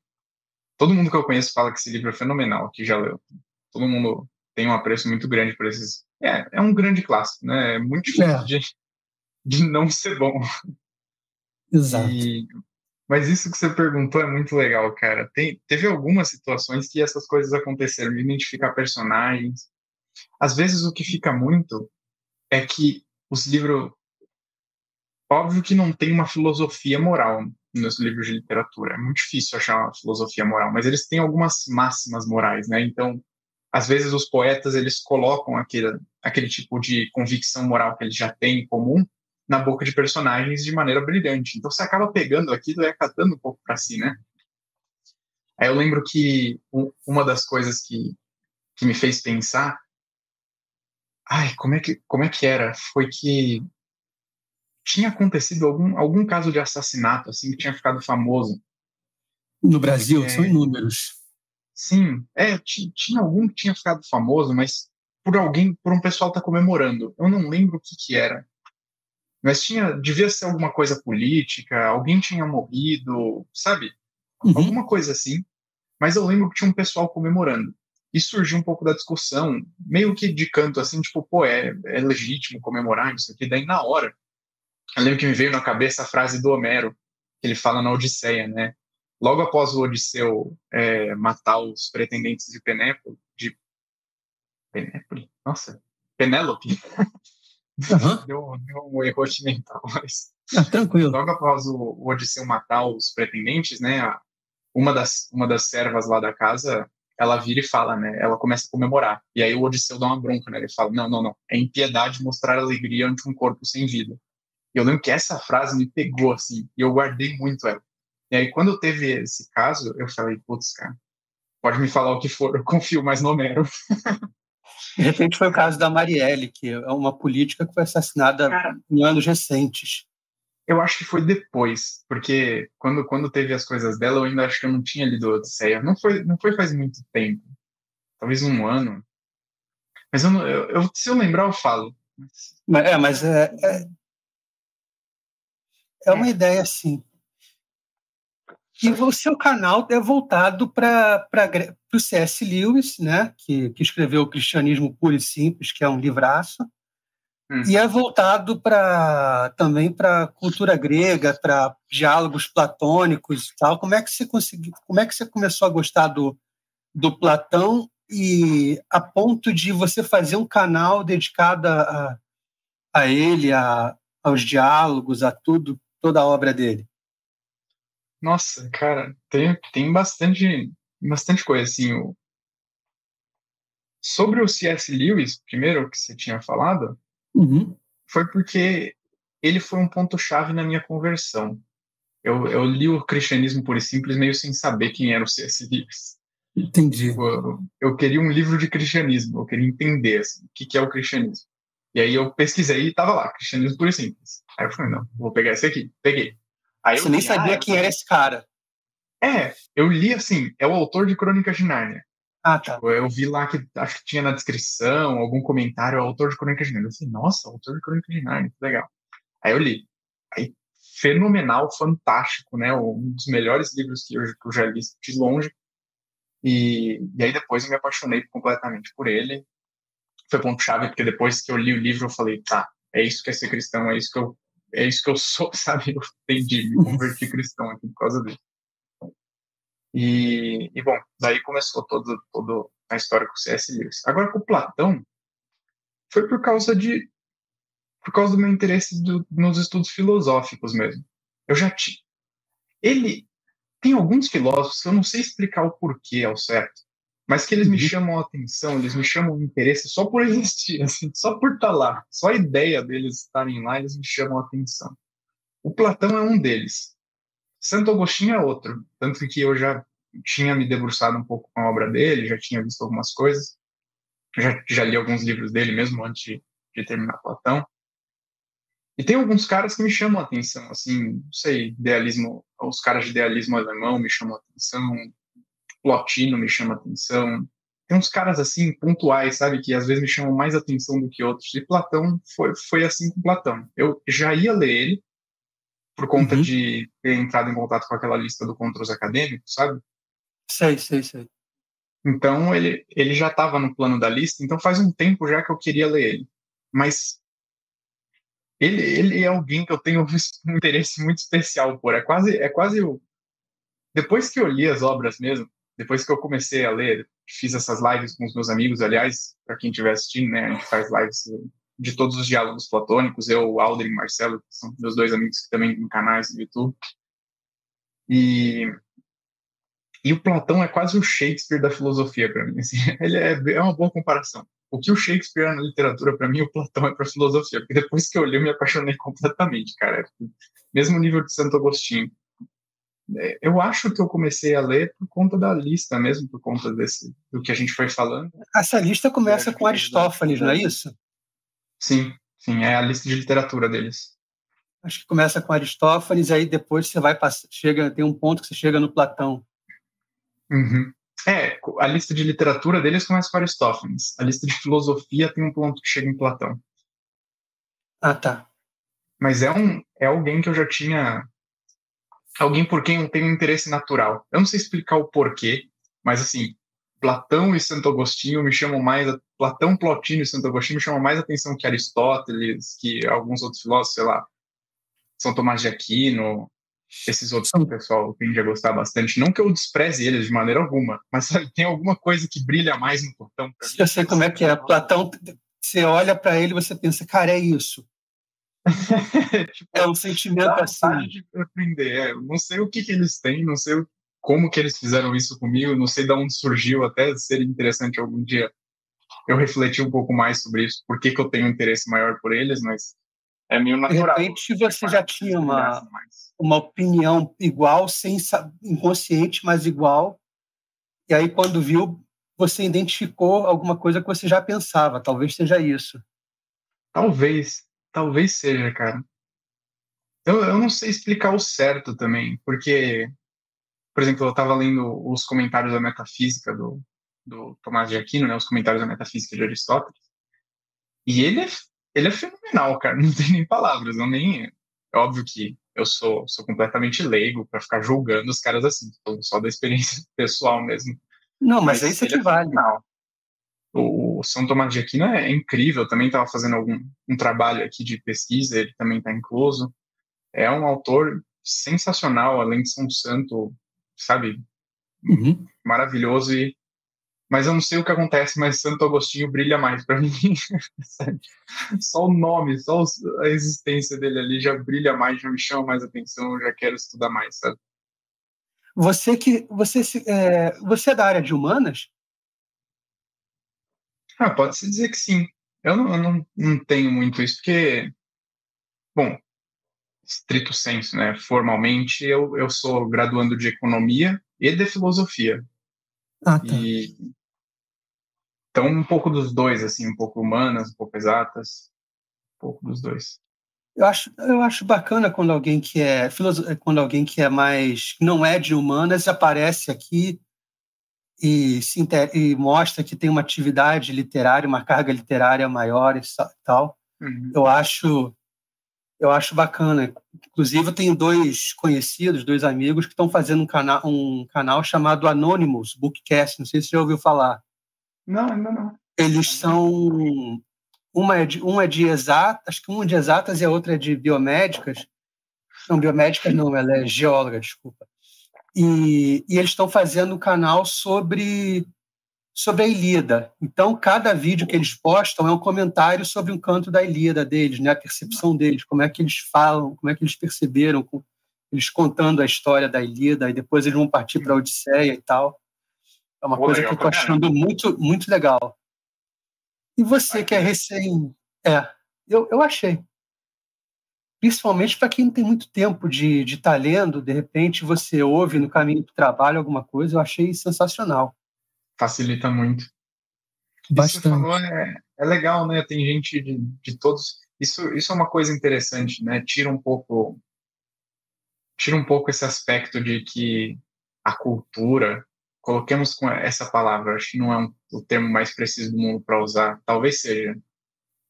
Todo mundo que eu conheço fala que esse livro é fenomenal, que já leu. Todo mundo tem um apreço muito grande por esses... É, é um grande clássico, né? É muito difícil é. De, de não ser bom. Exato. E... Mas isso que você perguntou é muito legal, cara. Tem, teve algumas situações que essas coisas aconteceram, de identificar personagens. Às vezes o que fica muito é que os livros Óbvio que não tem uma filosofia moral nos livros de literatura. É muito difícil achar uma filosofia moral, mas eles têm algumas máximas morais, né? Então, às vezes os poetas eles colocam aquele aquele tipo de convicção moral que eles já têm em comum na boca de personagens de maneira brilhante. Então você acaba pegando aquilo e acatando um pouco para si, né? Aí eu lembro que uma das coisas que, que me fez pensar, ai, como é que como é que era? Foi que tinha acontecido algum, algum caso de assassinato assim que tinha ficado famoso. No Brasil, é, são inúmeros. Sim, é, tinha algum que tinha ficado famoso, mas por alguém, por um pessoal tá comemorando. Eu não lembro o que que era. Mas tinha, devia ser alguma coisa política, alguém tinha morrido, sabe? Uhum. Alguma coisa assim. Mas eu lembro que tinha um pessoal comemorando. E surgiu um pouco da discussão, meio que de canto, assim, tipo, pô, é, é legítimo comemorar isso aqui. Daí, na hora, eu lembro que me veio na cabeça a frase do Homero, que ele fala na Odisseia, né? Logo após o Odisseu é, matar os pretendentes de Penélope, de Penélope? Nossa, Penélope. Uhum. deu, deu um erro mental, mas ah, tranquilo. Logo após o, o Odisseu matar os pretendentes, né? Uma das uma das servas lá da casa ela vira e fala, né? Ela começa a comemorar. E aí o Odisseu dá uma bronca, né? Ele fala: não, não, não. É impiedade mostrar alegria ante um corpo sem vida. Eu lembro que essa frase me pegou, assim, e eu guardei muito ela. E aí, quando teve esse caso, eu falei, putz, cara, pode me falar o que for, eu confio mais no Homero. De repente foi o caso da Marielle, que é uma política que foi assassinada cara, em anos recentes. Eu acho que foi depois, porque quando, quando teve as coisas dela, eu ainda acho que eu não tinha lido Odisseia. Não foi, não foi faz muito tempo. Talvez um ano. Mas eu, eu, eu se eu lembrar, eu falo. Mas, é, mas é, é, é uma ideia assim. E o seu canal é voltado para o C.S. Lewis, né, que, que escreveu O Cristianismo Puro e Simples, que é um livraço, hum. e é voltado para também para cultura grega, para diálogos platônicos e tal. Como é que você conseguiu? Como é que você começou a gostar do, do Platão e a ponto de você fazer um canal dedicado a, a ele, a, aos diálogos, a tudo? Toda a obra dele? Nossa, cara, tem, tem bastante bastante coisa, assim. O... Sobre o C.S. Lewis, primeiro, que você tinha falado, uhum. foi porque ele foi um ponto-chave na minha conversão. Eu, eu li o cristianismo por e simples meio sem saber quem era o C.S. Lewis. Entendi. Eu, eu, queria um livro de cristianismo, eu queria entender assim, o que, que é o cristianismo. E aí eu pesquisei e estava lá, cristianismo por e simples. Aí eu falei, não, vou pegar esse aqui. Peguei. Aí Você nem li, sabia ah, quem era esse cara. É, eu li assim, é o autor de Crônicas de Nárnia. Ah, tá. Tipo, eu vi lá que acho que tinha na descrição algum comentário, é o autor de Crônicas de Nárnia. Eu falei, nossa, autor de Crônicas de Nárnia, que legal. Aí eu li. Aí, fenomenal, fantástico, né? Um dos melhores livros que eu, que eu já li de longe. E, e aí depois eu me apaixonei completamente por ele. Foi ponto-chave, porque depois que eu li o livro eu falei, tá, é isso que é ser cristão, é isso que eu, é isso que eu sou, sabe? Eu entendi, me converti cristão aqui por causa dele. E, e bom, daí começou todo, todo a história com o C.S. Lewis. Agora com o Platão, foi por causa de por causa do meu interesse do, nos estudos filosóficos mesmo. Eu já tinha. Ele tem alguns filósofos que eu não sei explicar o porquê ao certo, mas que eles me uhum. chamam a atenção, eles me chamam o interesse só por existir, assim, só por estar lá, só a ideia deles estarem lá, eles me chamam a atenção. O Platão é um deles. Santo Agostinho é outro, tanto que eu já tinha me debruçado um pouco com a obra dele, já tinha visto algumas coisas, já, já li alguns livros dele mesmo antes de, de terminar Platão. E tem alguns caras que me chamam a atenção, assim, não sei, idealismo, os caras de idealismo alemão me chamam a atenção, Plotino me chama atenção. Tem uns caras assim pontuais, sabe, que às vezes me chamam mais atenção do que outros. E Platão foi, foi assim com Platão. Eu já ia ler ele por conta uhum. de ter entrado em contato com aquela lista do Contra os Acadêmicos, sabe? Sei, sei, sei. Então ele, ele já estava no plano da lista, então faz um tempo já que eu queria ler ele. Mas ele, ele é alguém que eu tenho um interesse muito especial por. É quase, é quase o. Depois que eu li as obras mesmo, depois que eu comecei a ler, fiz essas lives com os meus amigos, aliás, para quem estiver assistindo, né, a gente faz lives de todos os diálogos platônicos, eu, Aldrin e Marcelo, que são meus dois amigos que também têm canais no YouTube. E, e o Platão é quase o Shakespeare da filosofia para mim. Assim, ele é, é uma boa comparação o que o Shakespeare é na literatura, para mim, o Platão é para filosofia. Porque depois que eu li, eu me apaixonei completamente, cara. Mesmo nível de Santo Agostinho. É, eu acho que eu comecei a ler por conta da lista mesmo, por conta desse do que a gente foi falando. Essa lista começa com Aristófanes, não é isso? Sim, sim, é a lista de literatura deles. Acho que começa com Aristófanes, aí depois você vai chega tem um ponto que você chega no Platão. Uhum. É, a lista de literatura deles começa com Aristófanes. A lista de filosofia tem um ponto que chega em Platão. Ah, tá. Mas é, um, é alguém que eu já tinha. Alguém por quem eu tenho um interesse natural. Eu não sei explicar o porquê, mas assim, Platão e Santo Agostinho me chamam mais. Platão, Plotino e Santo Agostinho me chamam mais atenção que Aristóteles, que alguns outros filósofos, sei lá, São Tomás de Aquino, esses outros que o pessoal tende a gostar bastante. Não que eu despreze eles de maneira alguma, mas sabe, tem alguma coisa que brilha mais no Platão. Eu sei como é que é. Platão, você olha para ele e você pensa, cara, é isso. tipo, é um sentimento assim. de aprender. É, não sei o que, que eles têm, não sei como que eles fizeram isso comigo, não sei de onde surgiu, até seria interessante algum dia eu refletir um pouco mais sobre isso, por que, que eu tenho um interesse maior por eles, mas é meio natural. De repente você já tinha uma, uma opinião igual, sem inconsciente, mas igual. E aí, quando viu, você identificou alguma coisa que você já pensava. Talvez seja isso. Talvez. Talvez seja, cara. Eu, eu não sei explicar o certo também, porque, por exemplo, eu estava lendo os comentários da metafísica do, do Tomás de Aquino, né, os comentários da metafísica de Aristóteles, e ele é ele é fenomenal, cara. Não tem nem palavras. Não nem. É óbvio que eu sou, sou completamente leigo para ficar julgando os caras assim, só da experiência pessoal mesmo. Não, mas, mas é isso que é vale. O, o São Tomás de Aquino é, incrível, também estava fazendo algum um trabalho aqui de pesquisa, ele também está incluso. É um autor sensacional, além de ser um santo, sabe, uhum. maravilhoso e mas eu não sei o que acontece, mas Santo Agostinho brilha mais para mim. só o nome, só a existência dele ali já brilha mais, já me chama mais atenção, já quero estudar mais, sabe? Você que você é, você é da área de humanas? Ah, pode se dizer que sim. Eu não, eu não, não tenho muito isso, porque, bom, estrito senso, né? Formalmente, eu, eu sou graduando de economia e de filosofia. Ah, tá. E, então, um pouco dos dois, assim, um pouco humanas, um pouco exatas, um pouco dos dois. Eu acho, eu acho bacana quando alguém que é quando alguém que é mais não é de humanas aparece aqui e, e mostra que tem uma atividade literária, uma carga literária maior e tal. Uhum. Eu acho eu acho bacana. Inclusive, eu tenho dois conhecidos, dois amigos que estão fazendo um canal, um canal chamado Anonymous Bookcast. Não sei se você já ouviu falar. Não, ainda não. Eles são uma é de, um é de exatas, acho que um é de exatas e a outra é de biomédicas. Não, biomédicas não, ela é geóloga, desculpa. E, e eles estão fazendo um canal sobre, sobre a Ilíada. Então, cada vídeo que eles postam é um comentário sobre um canto da Ilíada deles, né? a percepção deles, como é que eles falam, como é que eles perceberam, eles contando a história da Ilíada, e depois eles vão partir para a Odisseia e tal. É uma Pô, coisa que eu estou achando muito, muito legal. E você que é recém. É, eu, eu achei. Principalmente para quem não tem muito tempo de estar de tá lendo, de repente você ouve no caminho do trabalho alguma coisa, eu achei sensacional. Facilita muito. Bastante. Isso falou, é, é legal, né? Tem gente de, de todos. Isso, isso é uma coisa interessante, né? Tira um pouco. Tira um pouco esse aspecto de que a cultura coloquemos com essa palavra, acho que não é um, o termo mais preciso do mundo para usar, talvez seja.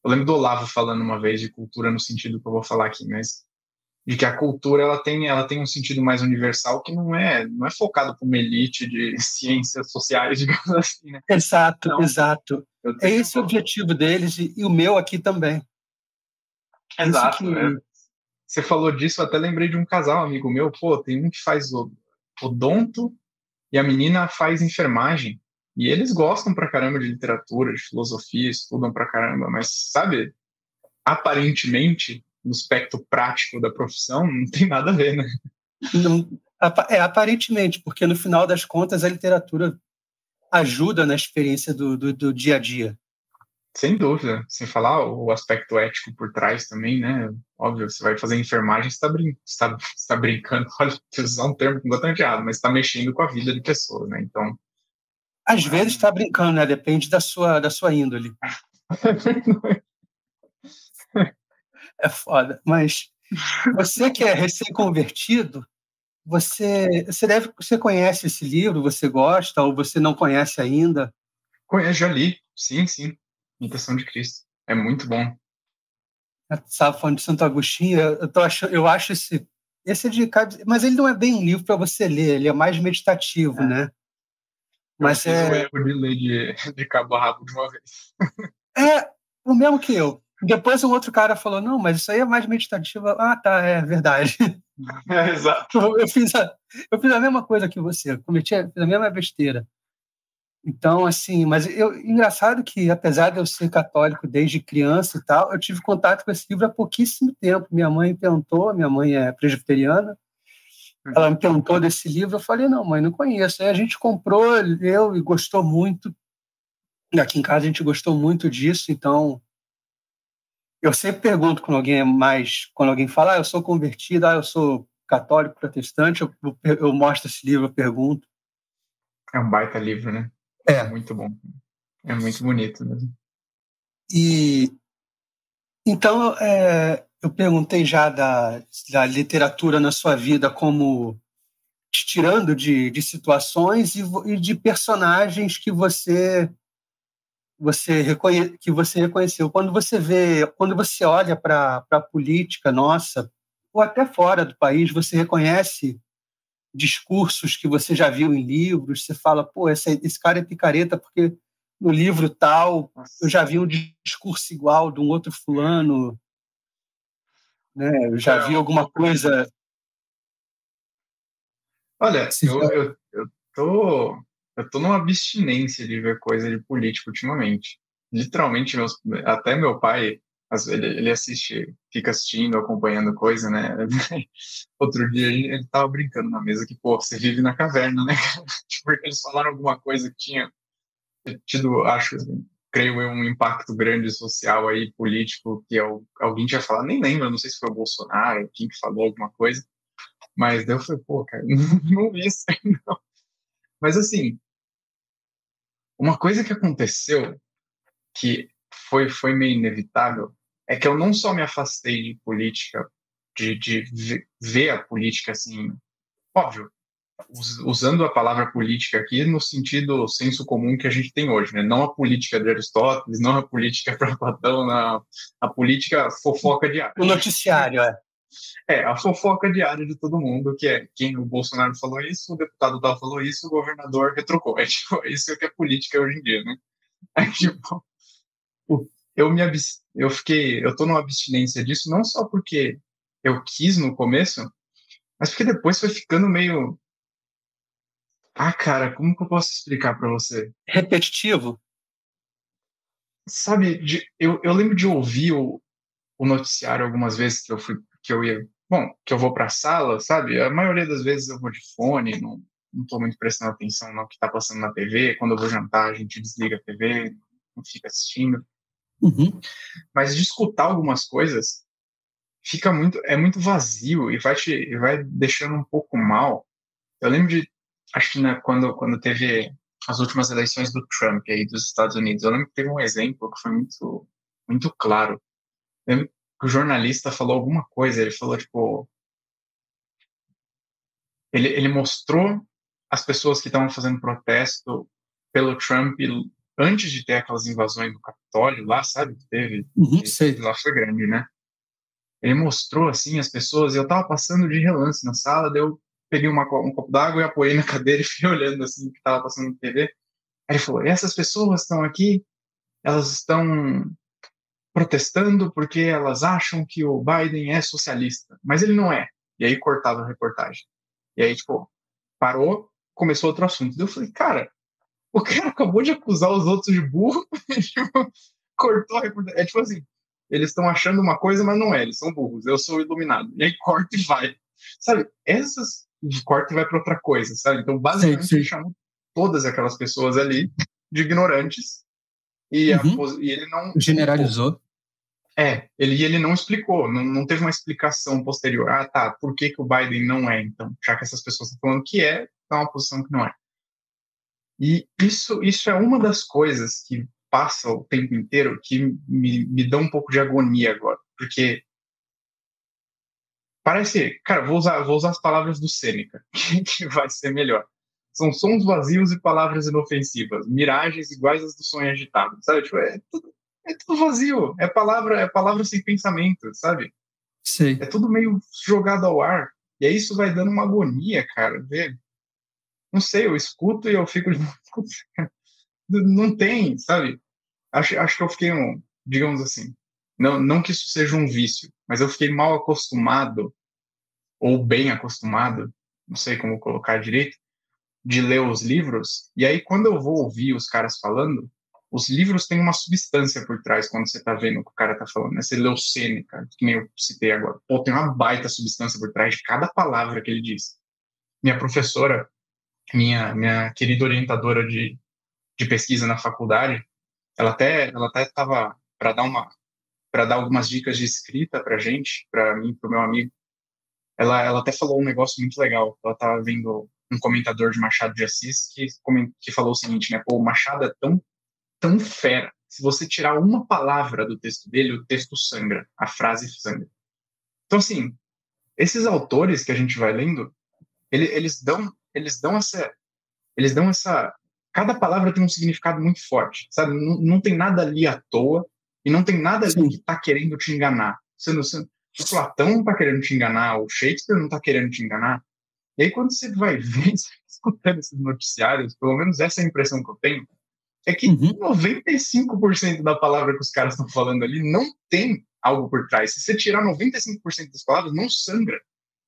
Eu lembro do Olavo falando uma vez de cultura no sentido que eu vou falar aqui, mas de que a cultura ela tem ela tem um sentido mais universal que não é não é focado para uma elite de ciências sociais digamos assim né? exato então, exato é esse o objetivo deles e, e, o meu aqui também exato que... é. você falou disso eu até lembrei de um casal amigo meu pô tem um que faz o odonto e a menina faz enfermagem. E eles gostam pra caramba de literatura, de filosofia, estudam pra caramba, mas, sabe, aparentemente, no aspecto prático da profissão, não tem nada a ver, né? Não, é, aparentemente, porque no final das contas a literatura ajuda na experiência do, do, do dia a dia. Sem dúvida, sem falar o aspecto ético por trás também, né? Óbvio, você vai fazer enfermagem, você está brin tá, tá brincando, olha, usar um termo completamente errado, mas está mexendo com a vida de pessoas, né? Então. Às vezes está brincando, né? Depende da sua, da sua índole. é foda. Mas você que é recém-convertido, você, você deve, você conhece esse livro, você gosta ou você não conhece ainda? Conheço, já li, sim, sim. Imitação de Cristo. É muito bom. Estava falando de Santo Agostinho, eu, tô achando, eu acho esse. Esse é de. Mas ele não é bem um livro para você ler, ele é mais meditativo, é. né? Mas eu é. o erro de ler de, de cabo a rabo de uma vez. é, o mesmo que eu. Depois um outro cara falou: não, mas isso aí é mais meditativo. Ah, tá, é verdade. É, exato. Eu fiz, a, eu fiz a mesma coisa que você, cometi a, a mesma besteira. Então, assim, mas eu, engraçado que, apesar de eu ser católico desde criança e tal, eu tive contato com esse livro há pouquíssimo tempo. Minha mãe perguntou, minha mãe é presbiteriana, ela me perguntou desse livro, eu falei, não, mãe, não conheço. Aí a gente comprou, leu e gostou muito. Aqui em casa a gente gostou muito disso, então eu sempre pergunto quando alguém é mais, quando alguém fala, ah, eu sou convertido, ah, eu sou católico, protestante, eu, eu mostro esse livro, eu pergunto. É um baita livro, né? É. Muito bom. É muito bonito mesmo. E então é, eu perguntei já da, da literatura na sua vida como te tirando de, de situações e, e, de personagens que você você reconhe, que você reconheceu. Quando você vê quando você olha para a política nossa ou até fora do país você reconhece discursos que você já viu em livros, você fala, pô, esse, esse cara é picareta porque no livro tal eu já vi um discurso igual de um outro fulano, né? Eu já vi alguma coisa. Olha, eu, eu, eu tô eu tô numa abstinência de ver coisa de político ultimamente. Literalmente, meus, até meu pai, ele, ele assiste, fica assistindo, acompanhando coisa, né? Outro dia ele tava brincando na mesa que, pô, você vive na caverna, né? Porque eles falaram alguma coisa que tinha tido, acho, creio eu, um impacto grande social aí, político, que alguém tinha falado, nem lembro, não sei se foi o Bolsonaro, quem que falou alguma coisa, mas daí eu falei, pô, cara, não, vi isso aí, não. Mas assim, uma coisa que aconteceu que foi, foi meio inevitável é que eu não só me afastei de política, de, de ver a política assim, óbvio, usando a palavra política aqui no sentido senso comum que a gente tem hoje, né? Não a política de Aristóteles, não a política para Platão, não, a política fofoca diária. O noticiário, é. É, a fofoca diária de todo mundo, que é quem o Bolsonaro falou isso, o deputado tal falou isso, o governador retrocou. É tipo, isso que é política hoje em dia, né? É tipo, eu me eu fiquei, eu tô numa abstinência disso não só porque eu quis no começo, mas porque depois foi ficando meio ah, cara, como que eu posso explicar para você? Repetitivo? Sabe, de, eu, eu lembro de ouvir o, o noticiário algumas vezes que eu fui que eu ia, bom, que eu vou para a sala, sabe? A maioria das vezes eu vou de fone, não não tô muito prestando atenção no que está passando na TV. Quando eu vou jantar, a gente desliga a TV, não fica assistindo. Uhum. Mas de escutar algumas coisas fica muito, é muito vazio e vai te, vai deixando um pouco mal. Eu lembro de, acho que na, quando quando teve as últimas eleições do Trump aí dos Estados Unidos, eu lembro que teve um exemplo que foi muito muito claro. Eu lembro que o jornalista falou alguma coisa, ele falou tipo ele, ele mostrou as pessoas que estavam fazendo protesto pelo Trump antes de ter aquelas invasões do Capitólio lá, sabe? Que teve. Uhum, sei. Lá foi grande, né? Ele mostrou, assim, as pessoas. Eu tava passando de relance na sala, daí eu peguei uma, um copo d'água e apoiei na cadeira e fui olhando, assim, o que tava passando na TV. Aí ele falou: essas pessoas estão aqui, elas estão protestando porque elas acham que o Biden é socialista, mas ele não é. E aí cortava a reportagem. E aí, tipo, parou, começou outro assunto. Eu falei, cara, o cara acabou de acusar os outros de burro, tipo, cortou a reportagem. É tipo assim, eles estão achando uma coisa, mas não é, eles são burros, eu sou iluminado. E aí corta e vai. Sabe, essas corta e vai para outra coisa, sabe? Então, basicamente, sim, sim. ele chamou todas aquelas pessoas ali de ignorantes e, uhum. a, e ele não. Generalizou. É, ele, ele não explicou, não, não teve uma explicação posterior. Ah, tá, por que, que o Biden não é, então? Já que essas pessoas estão falando que é, tá uma posição que não é. E isso, isso é uma das coisas que passa o tempo inteiro que me, me dá um pouco de agonia agora, porque parece, cara, vou usar, vou usar as palavras do Sêneca, que vai ser melhor. São sons vazios e palavras inofensivas, miragens iguais às do sonho agitado, sabe? Tipo, é tudo, é tudo vazio, é palavra, é palavra sem pensamento, sabe? Sim. É tudo meio jogado ao ar. E aí isso vai dando uma agonia, cara, não sei, eu escuto e eu fico. não tem, sabe? Acho, acho que eu fiquei um, digamos assim, não, não que isso seja um vício, mas eu fiquei mal acostumado, ou bem acostumado, não sei como colocar direito, de ler os livros, e aí quando eu vou ouvir os caras falando, os livros têm uma substância por trás quando você tá vendo o que o cara tá falando, né? Você lê o Sêneca, que nem eu citei agora. Pô, tem uma baita substância por trás de cada palavra que ele diz. Minha professora, minha minha querida orientadora de, de pesquisa na faculdade, ela até ela até estava para dar uma para dar algumas dicas de escrita para gente, para mim, para o meu amigo. Ela ela até falou um negócio muito legal. Ela estava vendo um comentador de Machado de Assis que que falou o seguinte, né? Pô, o Machado é tão tão fera. Se você tirar uma palavra do texto dele, o texto sangra, a frase sangra. Então assim, esses autores que a gente vai lendo, ele, eles dão eles dão essa eles dão essa cada palavra tem um significado muito forte, sabe? Não, não tem nada ali à toa e não tem nada ali Sim. que está querendo te enganar. Você não, você, o Platão não está querendo te enganar, o Shakespeare não está querendo te enganar. E aí quando você vai ver, escutando esses noticiários, pelo menos essa é a impressão que eu tenho, é que uhum. 95% da palavra que os caras estão falando ali não tem algo por trás. Se você tirar 95% das palavras, não sangra.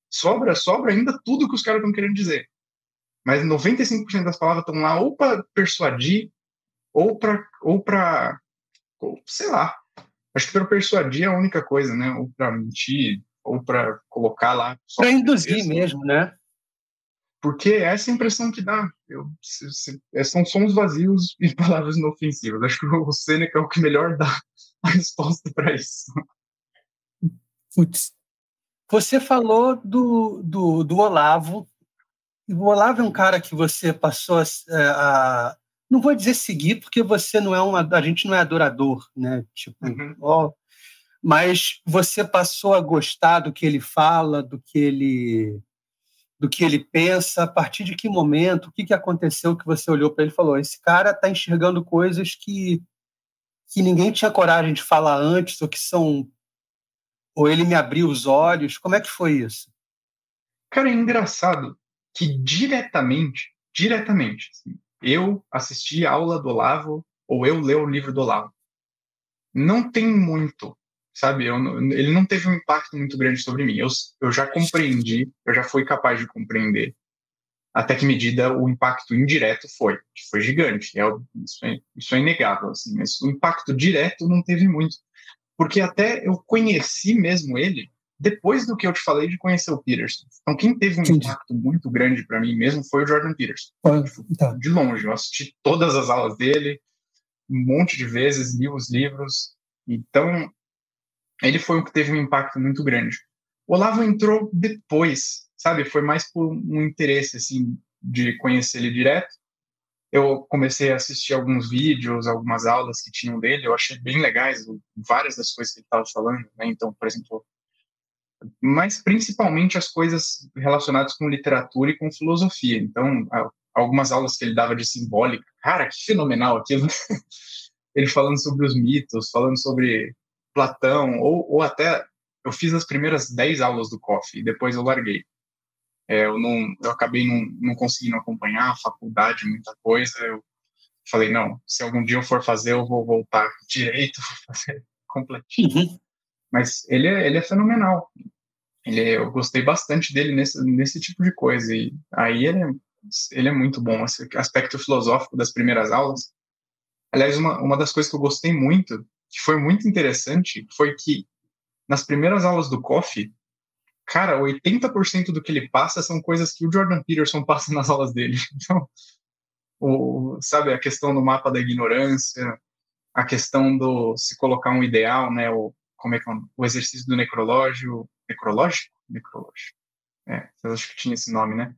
Sobra, sobra ainda tudo que os caras estão querendo dizer mas 95% das palavras estão lá ou para persuadir, ou para, ou para, sei lá, Acho que para persuadir é a única coisa, né? Ou para mentir, ou para colocar lá. Para induzir mesmo, né? Porque essa é a impressão que dá. Eu, se, se, é, são sons vazios e palavras inofensivas. Acho que o Seneca é o que melhor dá a resposta para isso. Putz. Você falou do, do, do Olavo. O Olavo é um cara que você passou a, a não vou dizer seguir, porque você não é uma. A gente não é adorador, né? Tipo, uhum. ó, mas você passou a gostar do que ele fala, do que ele do que ele pensa, a partir de que momento, o que, que aconteceu que você olhou para ele e falou: esse cara está enxergando coisas que, que ninguém tinha coragem de falar antes, ou que são. Ou ele me abriu os olhos. Como é que foi isso? Cara, é engraçado que diretamente, diretamente, assim, eu assisti a aula do Olavo ou eu ler o livro do Olavo. Não tem muito sabe? Eu, ele não teve um impacto muito grande sobre mim. Eu, eu já compreendi, eu já fui capaz de compreender até que medida o impacto indireto foi, foi gigante. É, isso, é, isso é inegável, assim, mas o impacto direto não teve muito. Porque até eu conheci mesmo ele depois do que eu te falei de conhecer o Peterson. Então, quem teve um Entendi. impacto muito grande para mim mesmo foi o Jordan Peterson. Tá. De longe, eu assisti todas as aulas dele, um monte de vezes, li os livros. Então, ele foi o que teve um impacto muito grande. O Olavo entrou depois, sabe? Foi mais por um interesse, assim, de conhecer ele direto. Eu comecei a assistir alguns vídeos, algumas aulas que tinham dele, eu achei bem legais várias das coisas que ele estava falando, né? Então, por exemplo, mas principalmente as coisas relacionadas com literatura e com filosofia. Então, algumas aulas que ele dava de simbólica, cara, que fenomenal aquilo. ele falando sobre os mitos, falando sobre Platão, ou, ou até eu fiz as primeiras 10 aulas do COF e depois eu larguei. É, eu, não, eu acabei não, não conseguindo acompanhar a faculdade, muita coisa. Eu falei, não, se algum dia eu for fazer, eu vou voltar direito, vou fazer completinho. Uhum. Mas ele é, ele é fenomenal. Ele eu gostei bastante dele nesse, nesse tipo de coisa. E aí ele é, ele é muito bom. Esse aspecto filosófico das primeiras aulas. Aliás, uma, uma das coisas que eu gostei muito que foi muito interessante foi que nas primeiras aulas do Coffee, cara, 80% do que ele passa são coisas que o Jordan Peterson passa nas aulas dele. Então, o, sabe, a questão do mapa da ignorância, a questão do se colocar um ideal, né, o, como é que é, o exercício do necrológio, necrológico? Necrológico. É, eu acho que tinha esse nome, né?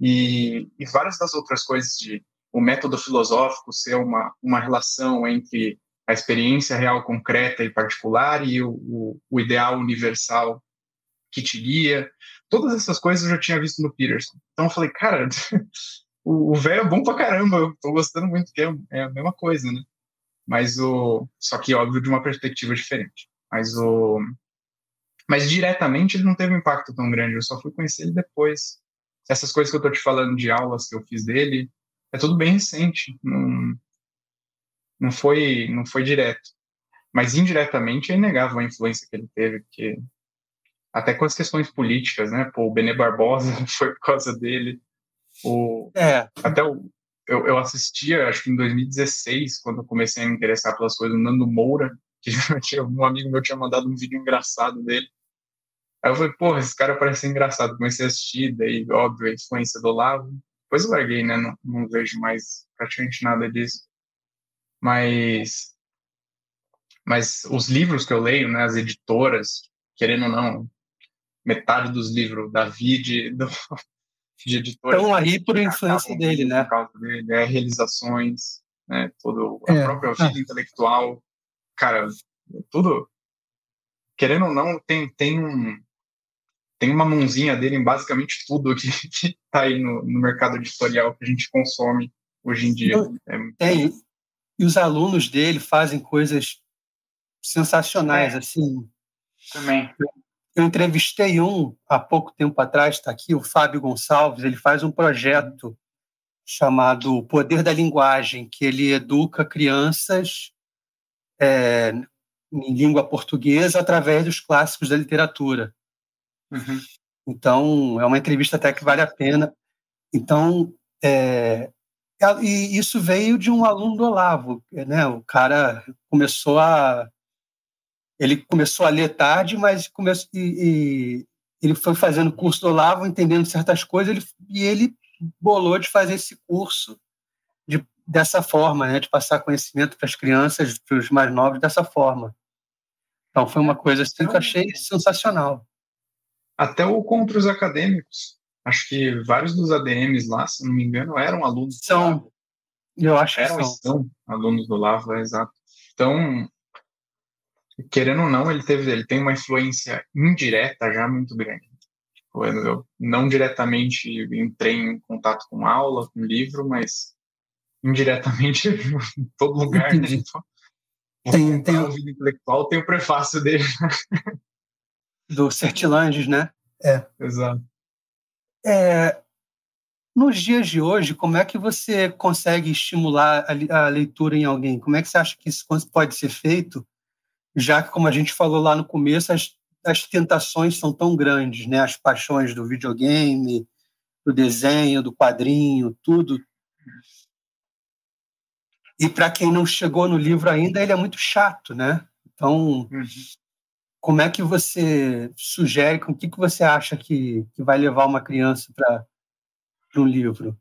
E, e várias das outras coisas de o método filosófico ser uma, uma relação entre a experiência real concreta e particular e o, o, o ideal universal que te guia. Todas essas coisas eu já tinha visto no Peterson. Então eu falei, cara, o velho é bom pra caramba, eu tô gostando muito, que é, é, a mesma coisa, né? Mas o. Só que, óbvio, de uma perspectiva diferente. Mas o. Mas diretamente ele não teve um impacto tão grande, eu só fui conhecer ele depois. Essas coisas que eu tô te falando de aulas que eu fiz dele, é tudo bem recente. Não, não foi, não foi direto. Mas indiretamente é inegável a influência que ele teve, porque até com as questões políticas, né? Pô, o Benê Barbosa foi por causa dele. O, é. Até o, eu, eu assistia, acho que em 2016, quando eu comecei a me interessar pelas coisas, o Nando Moura, que um amigo meu tinha mandado um vídeo engraçado dele. Aí eu falei, porra, esse cara parece engraçado. Comecei a assistir, daí, óbvio, a influência do Olavo. Depois eu larguei, né? Não, não vejo mais praticamente nada disso mas mas os livros que eu leio, né, as editoras, querendo ou não, metade dos livros da vida do, de editoras estão aí por influência dele, né? Por causa dele, é, realizações, né, todo a é. própria vida ah. intelectual, cara, tudo querendo ou não tem tem um tem uma mãozinha dele em basicamente tudo que, que tá aí no, no mercado editorial que a gente consome hoje em dia. É, tem, e os alunos dele fazem coisas sensacionais, é. assim. Também. Eu entrevistei um há pouco tempo atrás, está aqui, o Fábio Gonçalves, ele faz um projeto chamado Poder da Linguagem, que ele educa crianças é, em língua portuguesa através dos clássicos da literatura. Uhum. Então, é uma entrevista até que vale a pena. Então, é, e isso veio de um aluno do Olavo, né? O cara começou a ele começou a ler tarde, mas começou, e, e ele foi fazendo curso do Olavo, entendendo certas coisas, ele, e ele bolou de fazer esse curso dessa forma, né, de passar conhecimento para as crianças, para os mais novos dessa forma. Então foi uma coisa assim que eu achei sensacional. Até o contra os acadêmicos. Acho que vários dos ADMs lá, se não me engano, eram alunos. São. Eu acho eram, que são. são alunos do Lava, exato. Então, querendo ou não, ele teve, ele tem uma influência indireta já muito grande. Tipo, eu não diretamente entrei em contato com aula, com livro, mas indiretamente em todo lugar. Né? Então, tem, tem o vida intelectual, tem o prefácio dele. Do Sertilanges, né? É. Exato. É, nos dias de hoje, como é que você consegue estimular a, a leitura em alguém? Como é que você acha que isso pode ser feito? Já que, como a gente falou lá no começo, as, as tentações são tão grandes, né? As paixões do videogame, do desenho, do quadrinho, tudo e para quem não chegou no livro ainda, ele é muito chato, né? Então, uhum. como é que você sugere, com o que, que você acha que, que vai levar uma criança para um livro?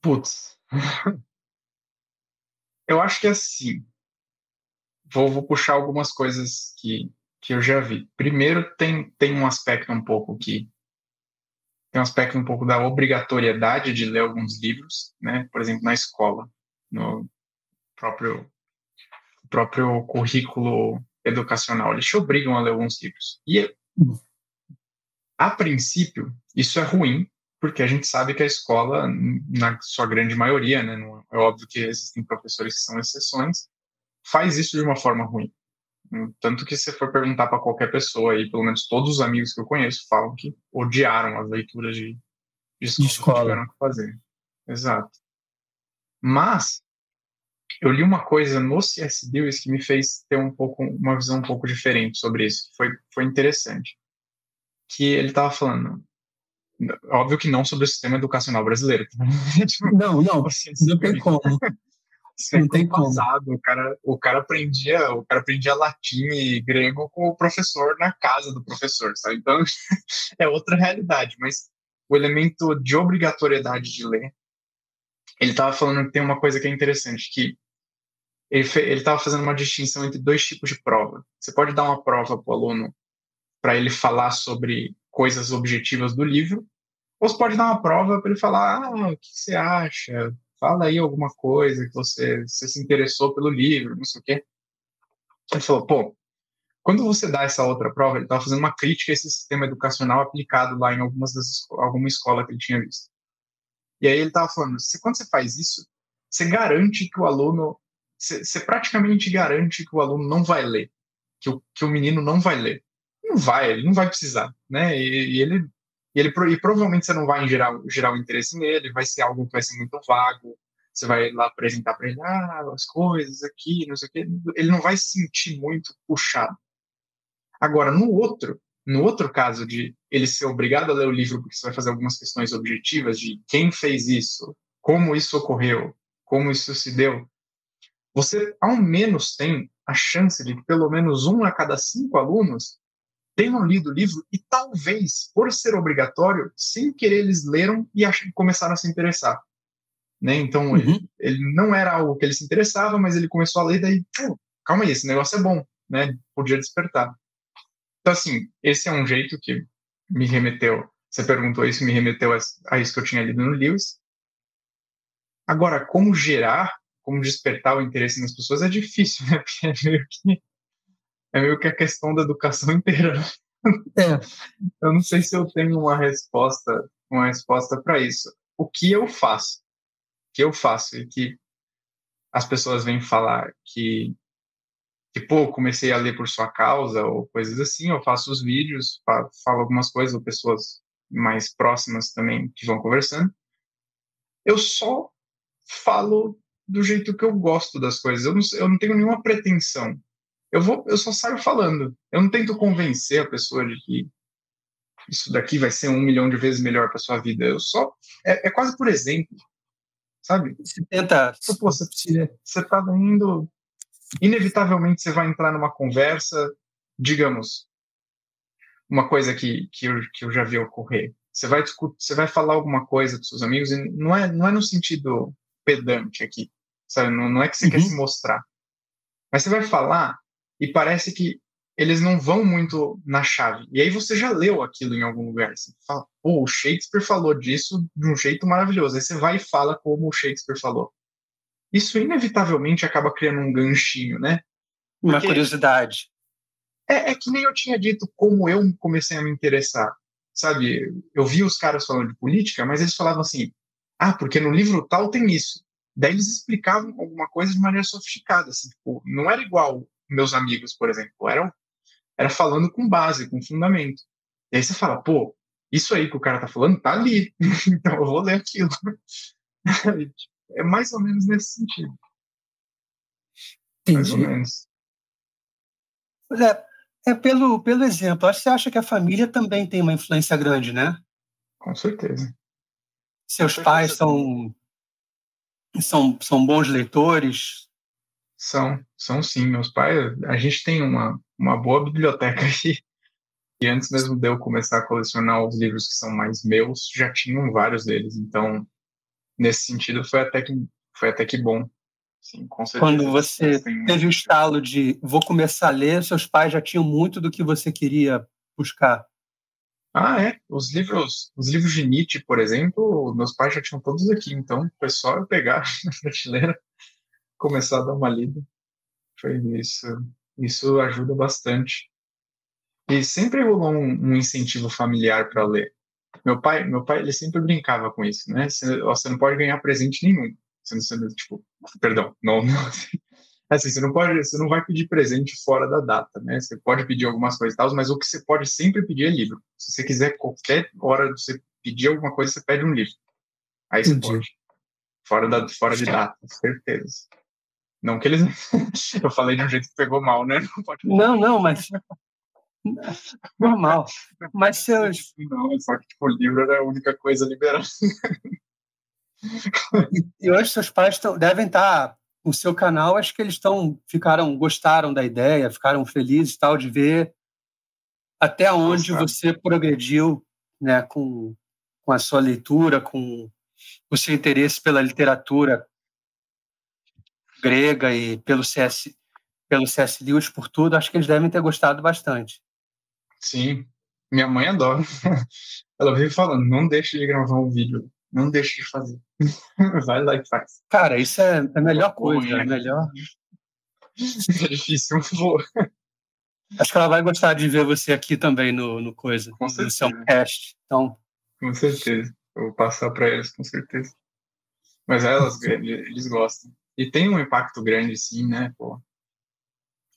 Putz. eu acho que é assim. Vou, vou puxar algumas coisas que, que eu já vi. Primeiro, tem, tem um aspecto um pouco que tem um aspecto um pouco da obrigatoriedade de ler alguns livros, né? Por exemplo, na escola, no próprio próprio currículo educacional, eles te obrigam a ler alguns livros. E a princípio, isso é ruim, porque a gente sabe que a escola, na sua grande maioria, né, é óbvio que existem professores que são exceções, faz isso de uma forma ruim. Tanto que se for perguntar para qualquer pessoa aí, pelo menos todos os amigos que eu conheço falam que odiaram as leituras de, de escola, escola. que tiveram que fazer. Exato. Mas eu li uma coisa no C.S. Lewis que me fez ter um pouco uma visão um pouco diferente sobre isso. Foi foi interessante. Que ele estava falando, óbvio que não sobre o sistema educacional brasileiro. Não, não, não tem como. Não tem passado, como. O cara, o cara aprendia, o cara aprendia latim e grego com o professor na casa do professor, sabe? Então é outra realidade, mas o elemento de obrigatoriedade de ler, ele estava falando que tem uma coisa que é interessante, que ele estava fazendo uma distinção entre dois tipos de prova. Você pode dar uma prova para o aluno para ele falar sobre coisas objetivas do livro, ou você pode dar uma prova para ele falar, ah, o que você acha? Fala aí alguma coisa que você, você se interessou pelo livro, não sei o quê. Ele falou, pô, quando você dá essa outra prova, ele estava fazendo uma crítica a esse sistema educacional aplicado lá em algumas das, alguma escola que ele tinha visto. E aí ele estava falando, se, quando você faz isso, você garante que o aluno, você, você, praticamente garante que o aluno não vai ler, que o, que o menino não vai ler. Não vai, ele não vai precisar, né? E, e ele e, ele, e provavelmente você não vai gerar, gerar o interesse nele, vai ser algo que vai ser muito vago. Você vai lá apresentar para ele ah, as coisas aqui, não sei o quê. Ele não vai se sentir muito puxado. Agora, no outro, no outro caso de ele ser obrigado a ler o livro porque você vai fazer algumas questões objetivas de quem fez isso, como isso ocorreu, como isso se deu, você ao menos tem a chance de que pelo menos um a cada cinco alunos tenham lido o livro e talvez, por ser obrigatório, sem querer eles leram e começaram a se interessar. Né? Então, uhum. ele, ele, não era algo que ele se interessava, mas ele começou a ler, daí, calma aí, esse negócio é bom, né? Podia despertar. Então, assim, esse é um jeito que me remeteu, você perguntou isso, me remeteu a, a isso que eu tinha lido no Lewis. Agora, como gerar, como despertar o interesse nas pessoas é difícil, né? Porque é meio que é meio que a questão da educação inteira. É. Eu não sei se eu tenho uma resposta, uma resposta para isso. O que eu faço? O que eu faço e que as pessoas vêm falar que que pô, comecei a ler por sua causa ou coisas assim, eu faço os vídeos, falo algumas coisas, ou pessoas mais próximas também que vão conversando. Eu só falo do jeito que eu gosto das coisas. Eu não, eu não tenho nenhuma pretensão eu vou, eu só saio falando. Eu não tento convencer a pessoa de que isso daqui vai ser um milhão de vezes melhor para sua vida. Eu só é, é, quase por exemplo, sabe? Você tenta. Pô, você, você tá indo. Inevitavelmente você vai entrar numa conversa, digamos, uma coisa que, que, eu, que eu já vi ocorrer. Você vai, você vai falar alguma coisa com seus amigos, e não é, não é no sentido pedante aqui, sabe? Não, não é que você uhum. quer se mostrar. Mas você vai falar e parece que eles não vão muito na chave. E aí você já leu aquilo em algum lugar. Você fala, pô, o Shakespeare falou disso de um jeito maravilhoso. Aí você vai e fala como o Shakespeare falou. Isso inevitavelmente acaba criando um ganchinho, né? Porque Uma curiosidade. É, é que nem eu tinha dito como eu comecei a me interessar. Sabe, eu vi os caras falando de política, mas eles falavam assim: ah, porque no livro tal tem isso. Daí eles explicavam alguma coisa de maneira sofisticada, assim, tipo, não era igual meus amigos, por exemplo, era, era falando com base, com fundamento. E aí você fala, pô, isso aí que o cara tá falando tá ali, então eu vou ler aquilo. é mais ou menos nesse sentido. Entendi. Mais ou menos. É, é pelo, pelo exemplo. Acho que você acha que a família também tem uma influência grande, né? Com certeza. Seus Com pais certeza. são são, são bons leitores? São, são sim. Meus pais, a gente tem uma, uma boa biblioteca aqui. E antes mesmo de eu começar a colecionar os livros que são mais meus, já tinham vários deles. Então, nesse sentido, foi até que, foi até que bom. Sim, com certeza. Quando você teve o estalo de vou começar a ler, seus pais já tinham muito do que você queria buscar. Ah, é. Os livros, os livros de Nietzsche, por exemplo, meus pais já tinham todos aqui, então foi só eu pegar na prateleira, começar a dar uma lida. Foi isso. Isso ajuda bastante. E sempre rolou um, um incentivo familiar para ler. Meu pai, meu pai, ele sempre brincava com isso, né? Você, você não pode ganhar presente nenhum. Você não, tipo, perdão, não, não assim, você não pode, você não vai pedir presente fora da data, né? Você pode pedir algumas coisas e tal, mas o que você pode sempre pedir é livro. Se você quiser qualquer hora de você pedir alguma coisa, você pede um livro. Aí você Entendi. pode. Fora, da, fora de data, certeza. Não que eles. Eu falei de um jeito que pegou mal, né? Não, pode... não, não, mas. Normal. Mas seus. Não, é só que tipo, o livro era a única coisa liberada. E hoje seus pais tão, devem estar o seu canal, acho que eles estão ficaram gostaram da ideia, ficaram felizes tal de ver até onde Nossa. você progrediu, né, com, com a sua leitura, com o seu interesse pela literatura grega e pelo CS pelo C.S. Lewis por tudo, acho que eles devem ter gostado bastante. Sim, minha mãe adora. Ela vive falando, não deixe de gravar um vídeo não deixe de fazer. Vai lá e faz. Cara, isso é a melhor coisa. É melhor. É difícil, vou. Acho que ela vai gostar de ver você aqui também no, no coisa, com no seu cast. Então... Com certeza. Eu vou passar para eles, com certeza. Mas elas, eles gostam. E tem um impacto grande, sim, né? Pô.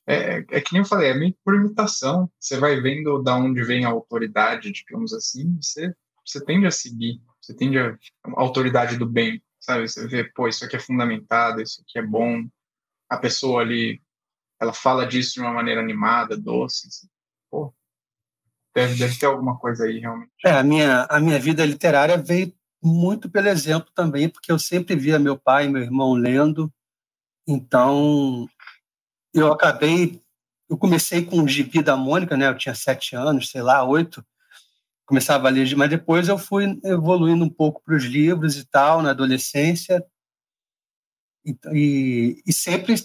É, é que nem eu falei, é meio por imitação. Você vai vendo da onde vem a autoridade, digamos assim, você, você tende a seguir. Você tende a, a autoridade do bem, sabe? Você vê, pô, isso aqui é fundamentado, isso aqui é bom. A pessoa ali, ela fala disso de uma maneira animada, doce. Assim. Pô, deve, deve ter alguma coisa aí, realmente. É, a minha, a minha vida literária veio muito pelo exemplo também, porque eu sempre via meu pai e meu irmão lendo. Então, eu acabei. Eu comecei com o Gibi da Mônica, né? Eu tinha sete anos, sei lá, oito começava a ler, mas depois eu fui evoluindo um pouco para os livros e tal, na adolescência. E, e, e, sempre.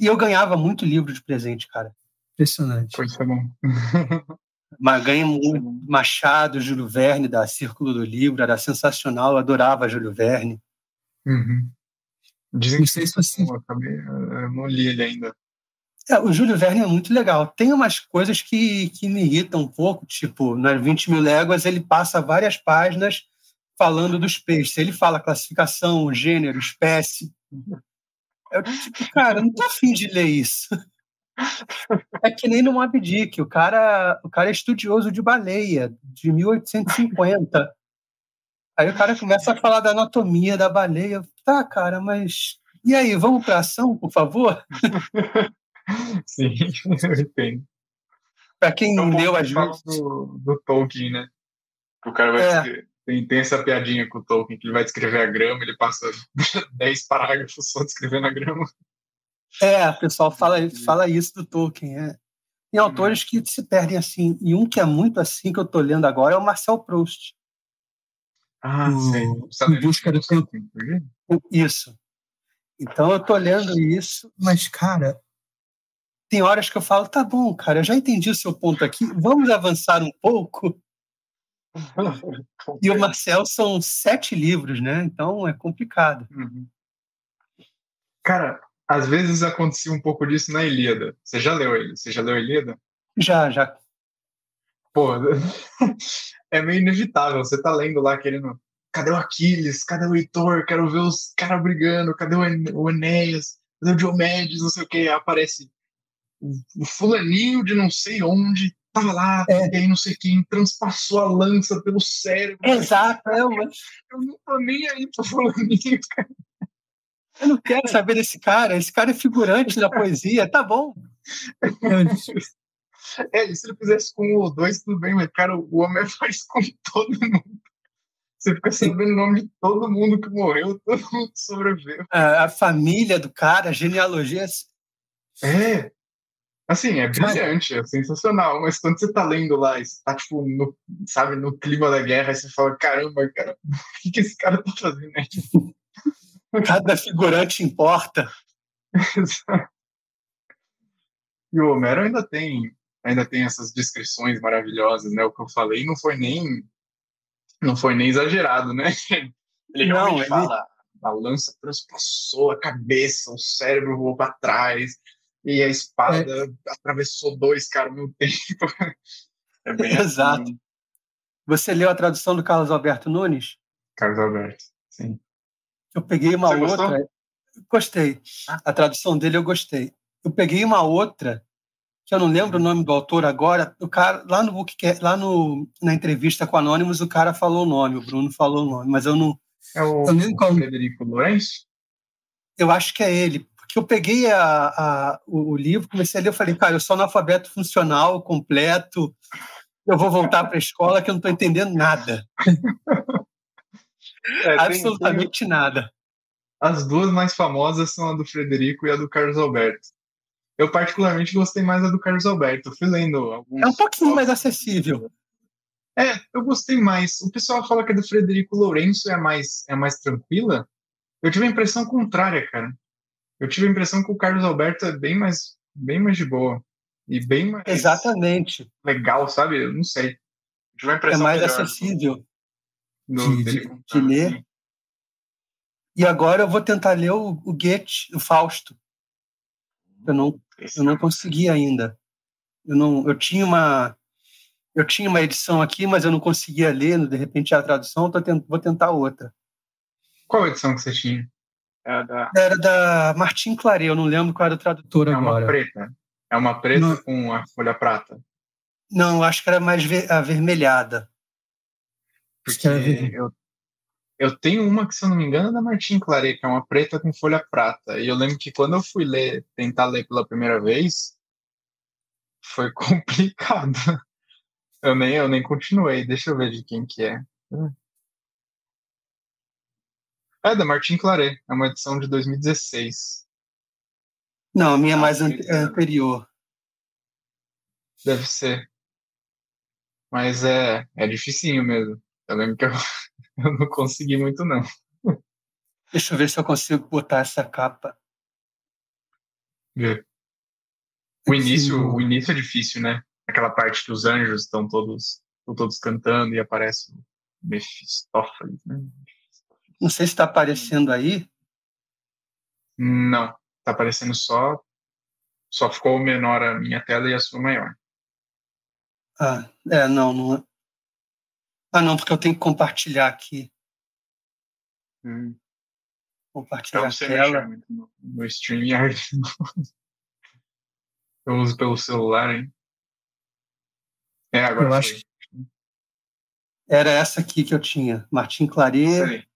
E eu ganhava muito livro de presente, cara. Impressionante. Foi isso é bom. Mas ganhei muito Machado, Júlio Verne, da Círculo do Livro, era sensacional, eu adorava Júlio Verne. Uhum. Dizem que se você... eu, acabei, eu não li ele ainda. É, o Júlio Verne é muito legal. Tem umas coisas que, que me irritam um pouco, tipo, nas 20 mil léguas ele passa várias páginas falando dos peixes. Ele fala classificação, gênero, espécie. Eu, tipo, cara, não tô afim de ler isso. É que nem no Moby Dick, o cara, o cara é estudioso de baleia, de 1850. Aí o cara começa a falar da anatomia da baleia. Tá, cara, mas e aí, vamos para ação, por favor? Sim, eu entendo. Para quem é um leu as vezes. Do, do Tolkien, né? O cara vai é. Tem, tem essa piadinha com o Tolkien, que ele vai descrever a grama, ele passa 10 parágrafos só descrevendo a grama. É, o pessoal fala, fala isso do Tolkien. É. Tem autores que se perdem assim. E um que é muito assim, que eu estou lendo agora, é o Marcel Proust. Ah, o, sim. Em busca do tempo. Isso. Então eu estou lendo isso, mas, cara, tem horas que eu falo, tá bom, cara, eu já entendi o seu ponto aqui, vamos avançar um pouco. e o Marcel são sete livros, né? Então é complicado. Uhum. Cara, às vezes acontecia um pouco disso na Ilíada. Você já leu ele? Você já leu a Ilíada? Já, já. Pô, é meio inevitável. Você tá lendo lá querendo. Cadê o Aquiles? Cadê o Heitor? Quero ver os caras brigando. Cadê o Enéas? Cadê o Diomedes? Não sei o que. Aparece o fulaninho de não sei onde tava lá, é. e aí não sei quem transpassou a lança pelo cérebro. Exato, é, mas... eu não tô nem aí pro fulaninho, cara. Eu não quero saber desse cara, esse cara é figurante da poesia, tá bom. É, e se ele fizesse com o dois, tudo bem, mas, cara, o homem faz com todo mundo. Você fica sabendo o nome de todo mundo que morreu, todo mundo sobreviveu. A, a família do cara, a genealogia. É. Assim, é brilhante, é sensacional, mas quando você tá lendo lá e você tá, tipo, no, sabe, no clima da guerra, aí você fala, caramba, cara, o que, que esse cara tá fazendo aí? Cada figurante importa. e o Homero ainda tem, ainda tem essas descrições maravilhosas, né? O que eu falei não foi nem, não foi nem exagerado, né? Ele não, ele... fala, a lança transpassou a cabeça, o cérebro voou para trás, e a espada é. atravessou dois caras no tempo. É bem assim. Exato. Assim. Você leu a tradução do Carlos Alberto Nunes? Carlos Alberto, sim. Eu peguei uma Você outra. Gostou? Gostei. A tradução dele eu gostei. Eu peguei uma outra que eu não lembro o nome do autor agora. O cara lá no book, lá no, na entrevista com Anônimos, o cara falou o nome, o Bruno falou o nome, mas eu não. É o eu Frederico Lourenço? Eu acho que é ele, porque eu peguei a, a, o, o livro, comecei a ler, eu falei, cara, eu sou analfabeto funcional completo, eu vou voltar para a escola que eu não estou entendendo nada. É, Absolutamente tem, nada. As duas mais famosas são a do Frederico e a do Carlos Alberto. Eu particularmente gostei mais da do Carlos Alberto. fui lendo alguns. É um pouquinho mais acessível. É, eu gostei mais. O pessoal fala que a do Frederico Lourenço é mais, é mais tranquila. Eu tive a impressão contrária, cara. Eu tive a impressão que o Carlos Alberto é bem mais, bem mais de boa. E bem mais. Exatamente. Legal, sabe? Eu não sei. tive a impressão é mais melhor. acessível de, de, de, ler. E agora eu vou tentar ler o, o Goethe, o Fausto. Eu não, eu não consegui ainda. Eu não, eu tinha uma, eu tinha uma edição aqui, mas eu não conseguia ler. De repente a tradução, tent, vou tentar outra. Qual edição que você tinha? Era da, era da Martin Claret. Eu não lembro qual era o tradutor é agora. É uma preta. É uma preta não, com a folha prata. Não, acho que era mais avermelhada. Porque eu, eu tenho uma que, se eu não me engano, é da Martin Claret, que é uma preta com folha prata. E eu lembro que quando eu fui ler, tentar ler pela primeira vez, foi complicado. Eu nem, eu nem continuei. Deixa eu ver de quem que é. É da Martin Claret. É uma edição de 2016. Não, a minha é mais an anterior. Deve ser. Mas é, é dificinho mesmo. Eu lembro que eu, eu não consegui muito, não. Deixa eu ver se eu consigo botar essa capa. É. O início, o início é difícil, né? Aquela parte que os anjos estão todos, estão todos cantando e aparece o Mephistófeles, né? Não sei se está aparecendo aí. Não, está aparecendo só. Só ficou menor a minha tela e a sua maior. Ah, é, não, não, ah, não, porque eu tenho que compartilhar aqui. Hum. Compartilhar então, a tela. No, no StreamYard. eu uso pelo celular, hein? É, agora eu acho Era essa aqui que eu tinha, Martim Claret.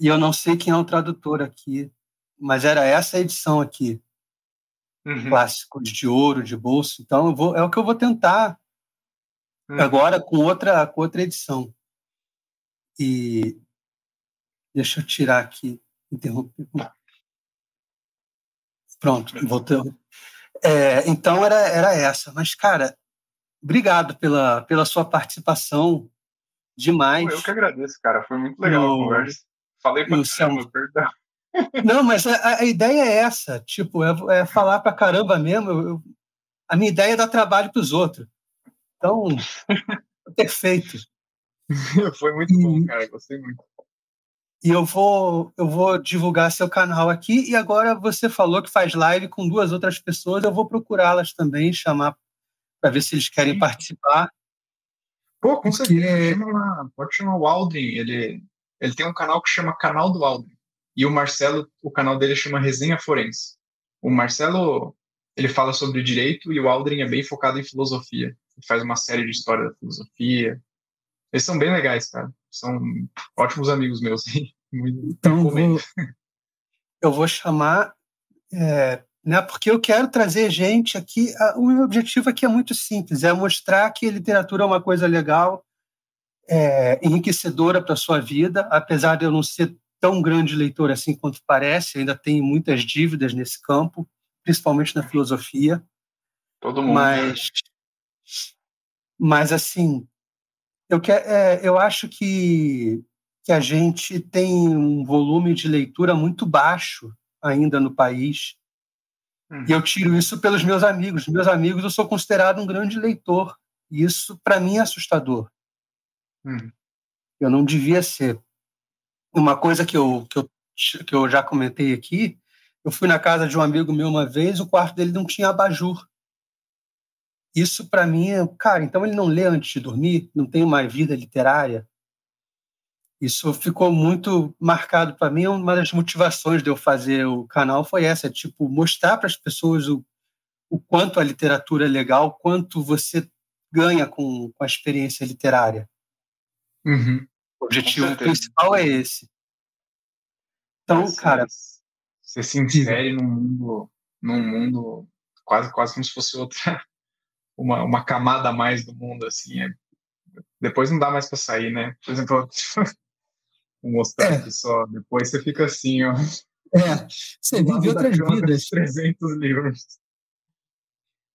E eu não sei quem é o tradutor aqui, mas era essa edição aqui. Uhum. Clássicos de ouro, de bolso. Então, eu vou, é o que eu vou tentar. Agora com outra, com outra edição. E deixa eu tirar aqui, interromper. Pronto, voltou. É, então era, era essa. Mas, cara, obrigado pela, pela sua participação. Demais. Eu que agradeço, cara. Foi muito legal no, a conversa. Falei pra caramba, perdão. Não, mas a, a, ideia é essa, tipo, é, é falar pra caramba mesmo. Eu, eu, a minha ideia é dar trabalho pros outros. Então, perfeito. Foi muito bom, cara. Gostei muito. E eu vou, eu vou divulgar seu canal aqui. E agora você falou que faz live com duas outras pessoas. Eu vou procurá-las também, chamar para ver se eles querem Sim. participar. Pô, com certeza. Chama, pode chamar o Aldrin. Ele, ele tem um canal que chama Canal do Aldrin. E o Marcelo, o canal dele chama Resenha Forense. O Marcelo, ele fala sobre direito e o Aldrin é bem focado em filosofia. Faz uma série de história da filosofia. Eles são bem legais, cara. São ótimos amigos meus. então, vou, eu vou chamar, é, né, porque eu quero trazer gente aqui. O meu objetivo aqui é muito simples: é mostrar que literatura é uma coisa legal, é, enriquecedora para a sua vida, apesar de eu não ser tão grande leitor assim quanto parece, ainda tenho muitas dívidas nesse campo, principalmente na filosofia. Todo mundo. Mas, mas assim, eu, que, é, eu acho que, que a gente tem um volume de leitura muito baixo ainda no país. Uhum. E eu tiro isso pelos meus amigos. Meus amigos, eu sou considerado um grande leitor. E isso, para mim, é assustador. Uhum. Eu não devia ser. Uma coisa que eu, que, eu, que eu já comentei aqui, eu fui na casa de um amigo meu uma vez, o quarto dele não tinha abajur. Isso, para mim, é, cara, então ele não lê antes de dormir, não tem uma vida literária. Isso ficou muito marcado para mim. Uma das motivações de eu fazer o canal foi essa: tipo, mostrar para as pessoas o, o quanto a literatura é legal, quanto você ganha com, com a experiência literária. Uhum. O objetivo principal é esse. Então, você, cara. Você se insere num mundo, num mundo quase, quase como se fosse outra, uma, uma camada a mais do mundo, assim. É, depois não dá mais para sair, né? Por exemplo, vou mostrar é. aqui só. Depois você fica assim, ó. É, você vive outras vidas. 300 livros.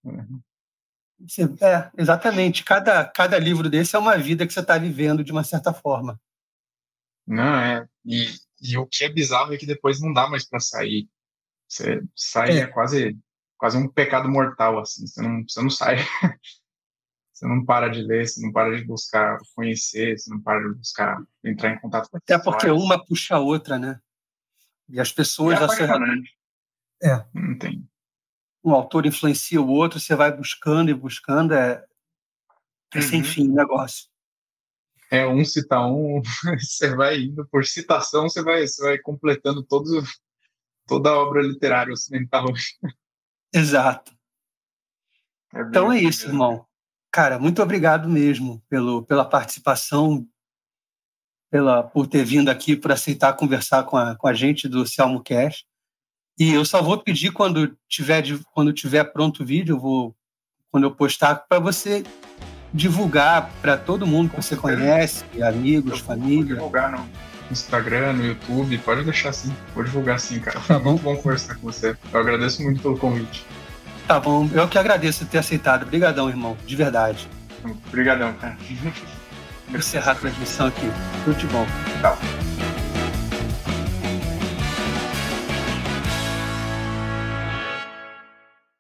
É. é, exatamente. Cada, cada livro desse é uma vida que você está vivendo de uma certa forma. Não, é. E, e o que é bizarro é que depois não dá mais para sair. Você sai é. é quase quase um pecado mortal, assim. Você não, você não sai. você não para de ler, você não para de buscar conhecer, você não para de buscar entrar em contato com Até porque uma puxa a outra, né? E as pessoas. É, é. Não tem. Um autor influencia o outro, você vai buscando e buscando, é, é uhum. sem fim o negócio. É, um cita um, você vai indo por citação, você vai, você vai completando todo, toda a obra literária ocidental. Exato. É então é isso, irmão. Cara, muito obrigado mesmo pelo, pela participação, pela, por ter vindo aqui, por aceitar conversar com a, com a gente do Selmo Cash. E eu só vou pedir quando tiver, quando tiver pronto o vídeo, eu vou, quando eu postar, para você divulgar para todo mundo que você conhece, amigos, eu família. Vou divulgar no Instagram, no YouTube, pode deixar assim. Vou divulgar sim, cara. Tá bom. Muito bom conversar com você. Eu agradeço muito pelo convite. Tá bom, eu que agradeço ter aceitado. Obrigadão, irmão, de verdade. Obrigadão, cara. Vou encerrar a transmissão aqui. Tudo de bom. Tchau.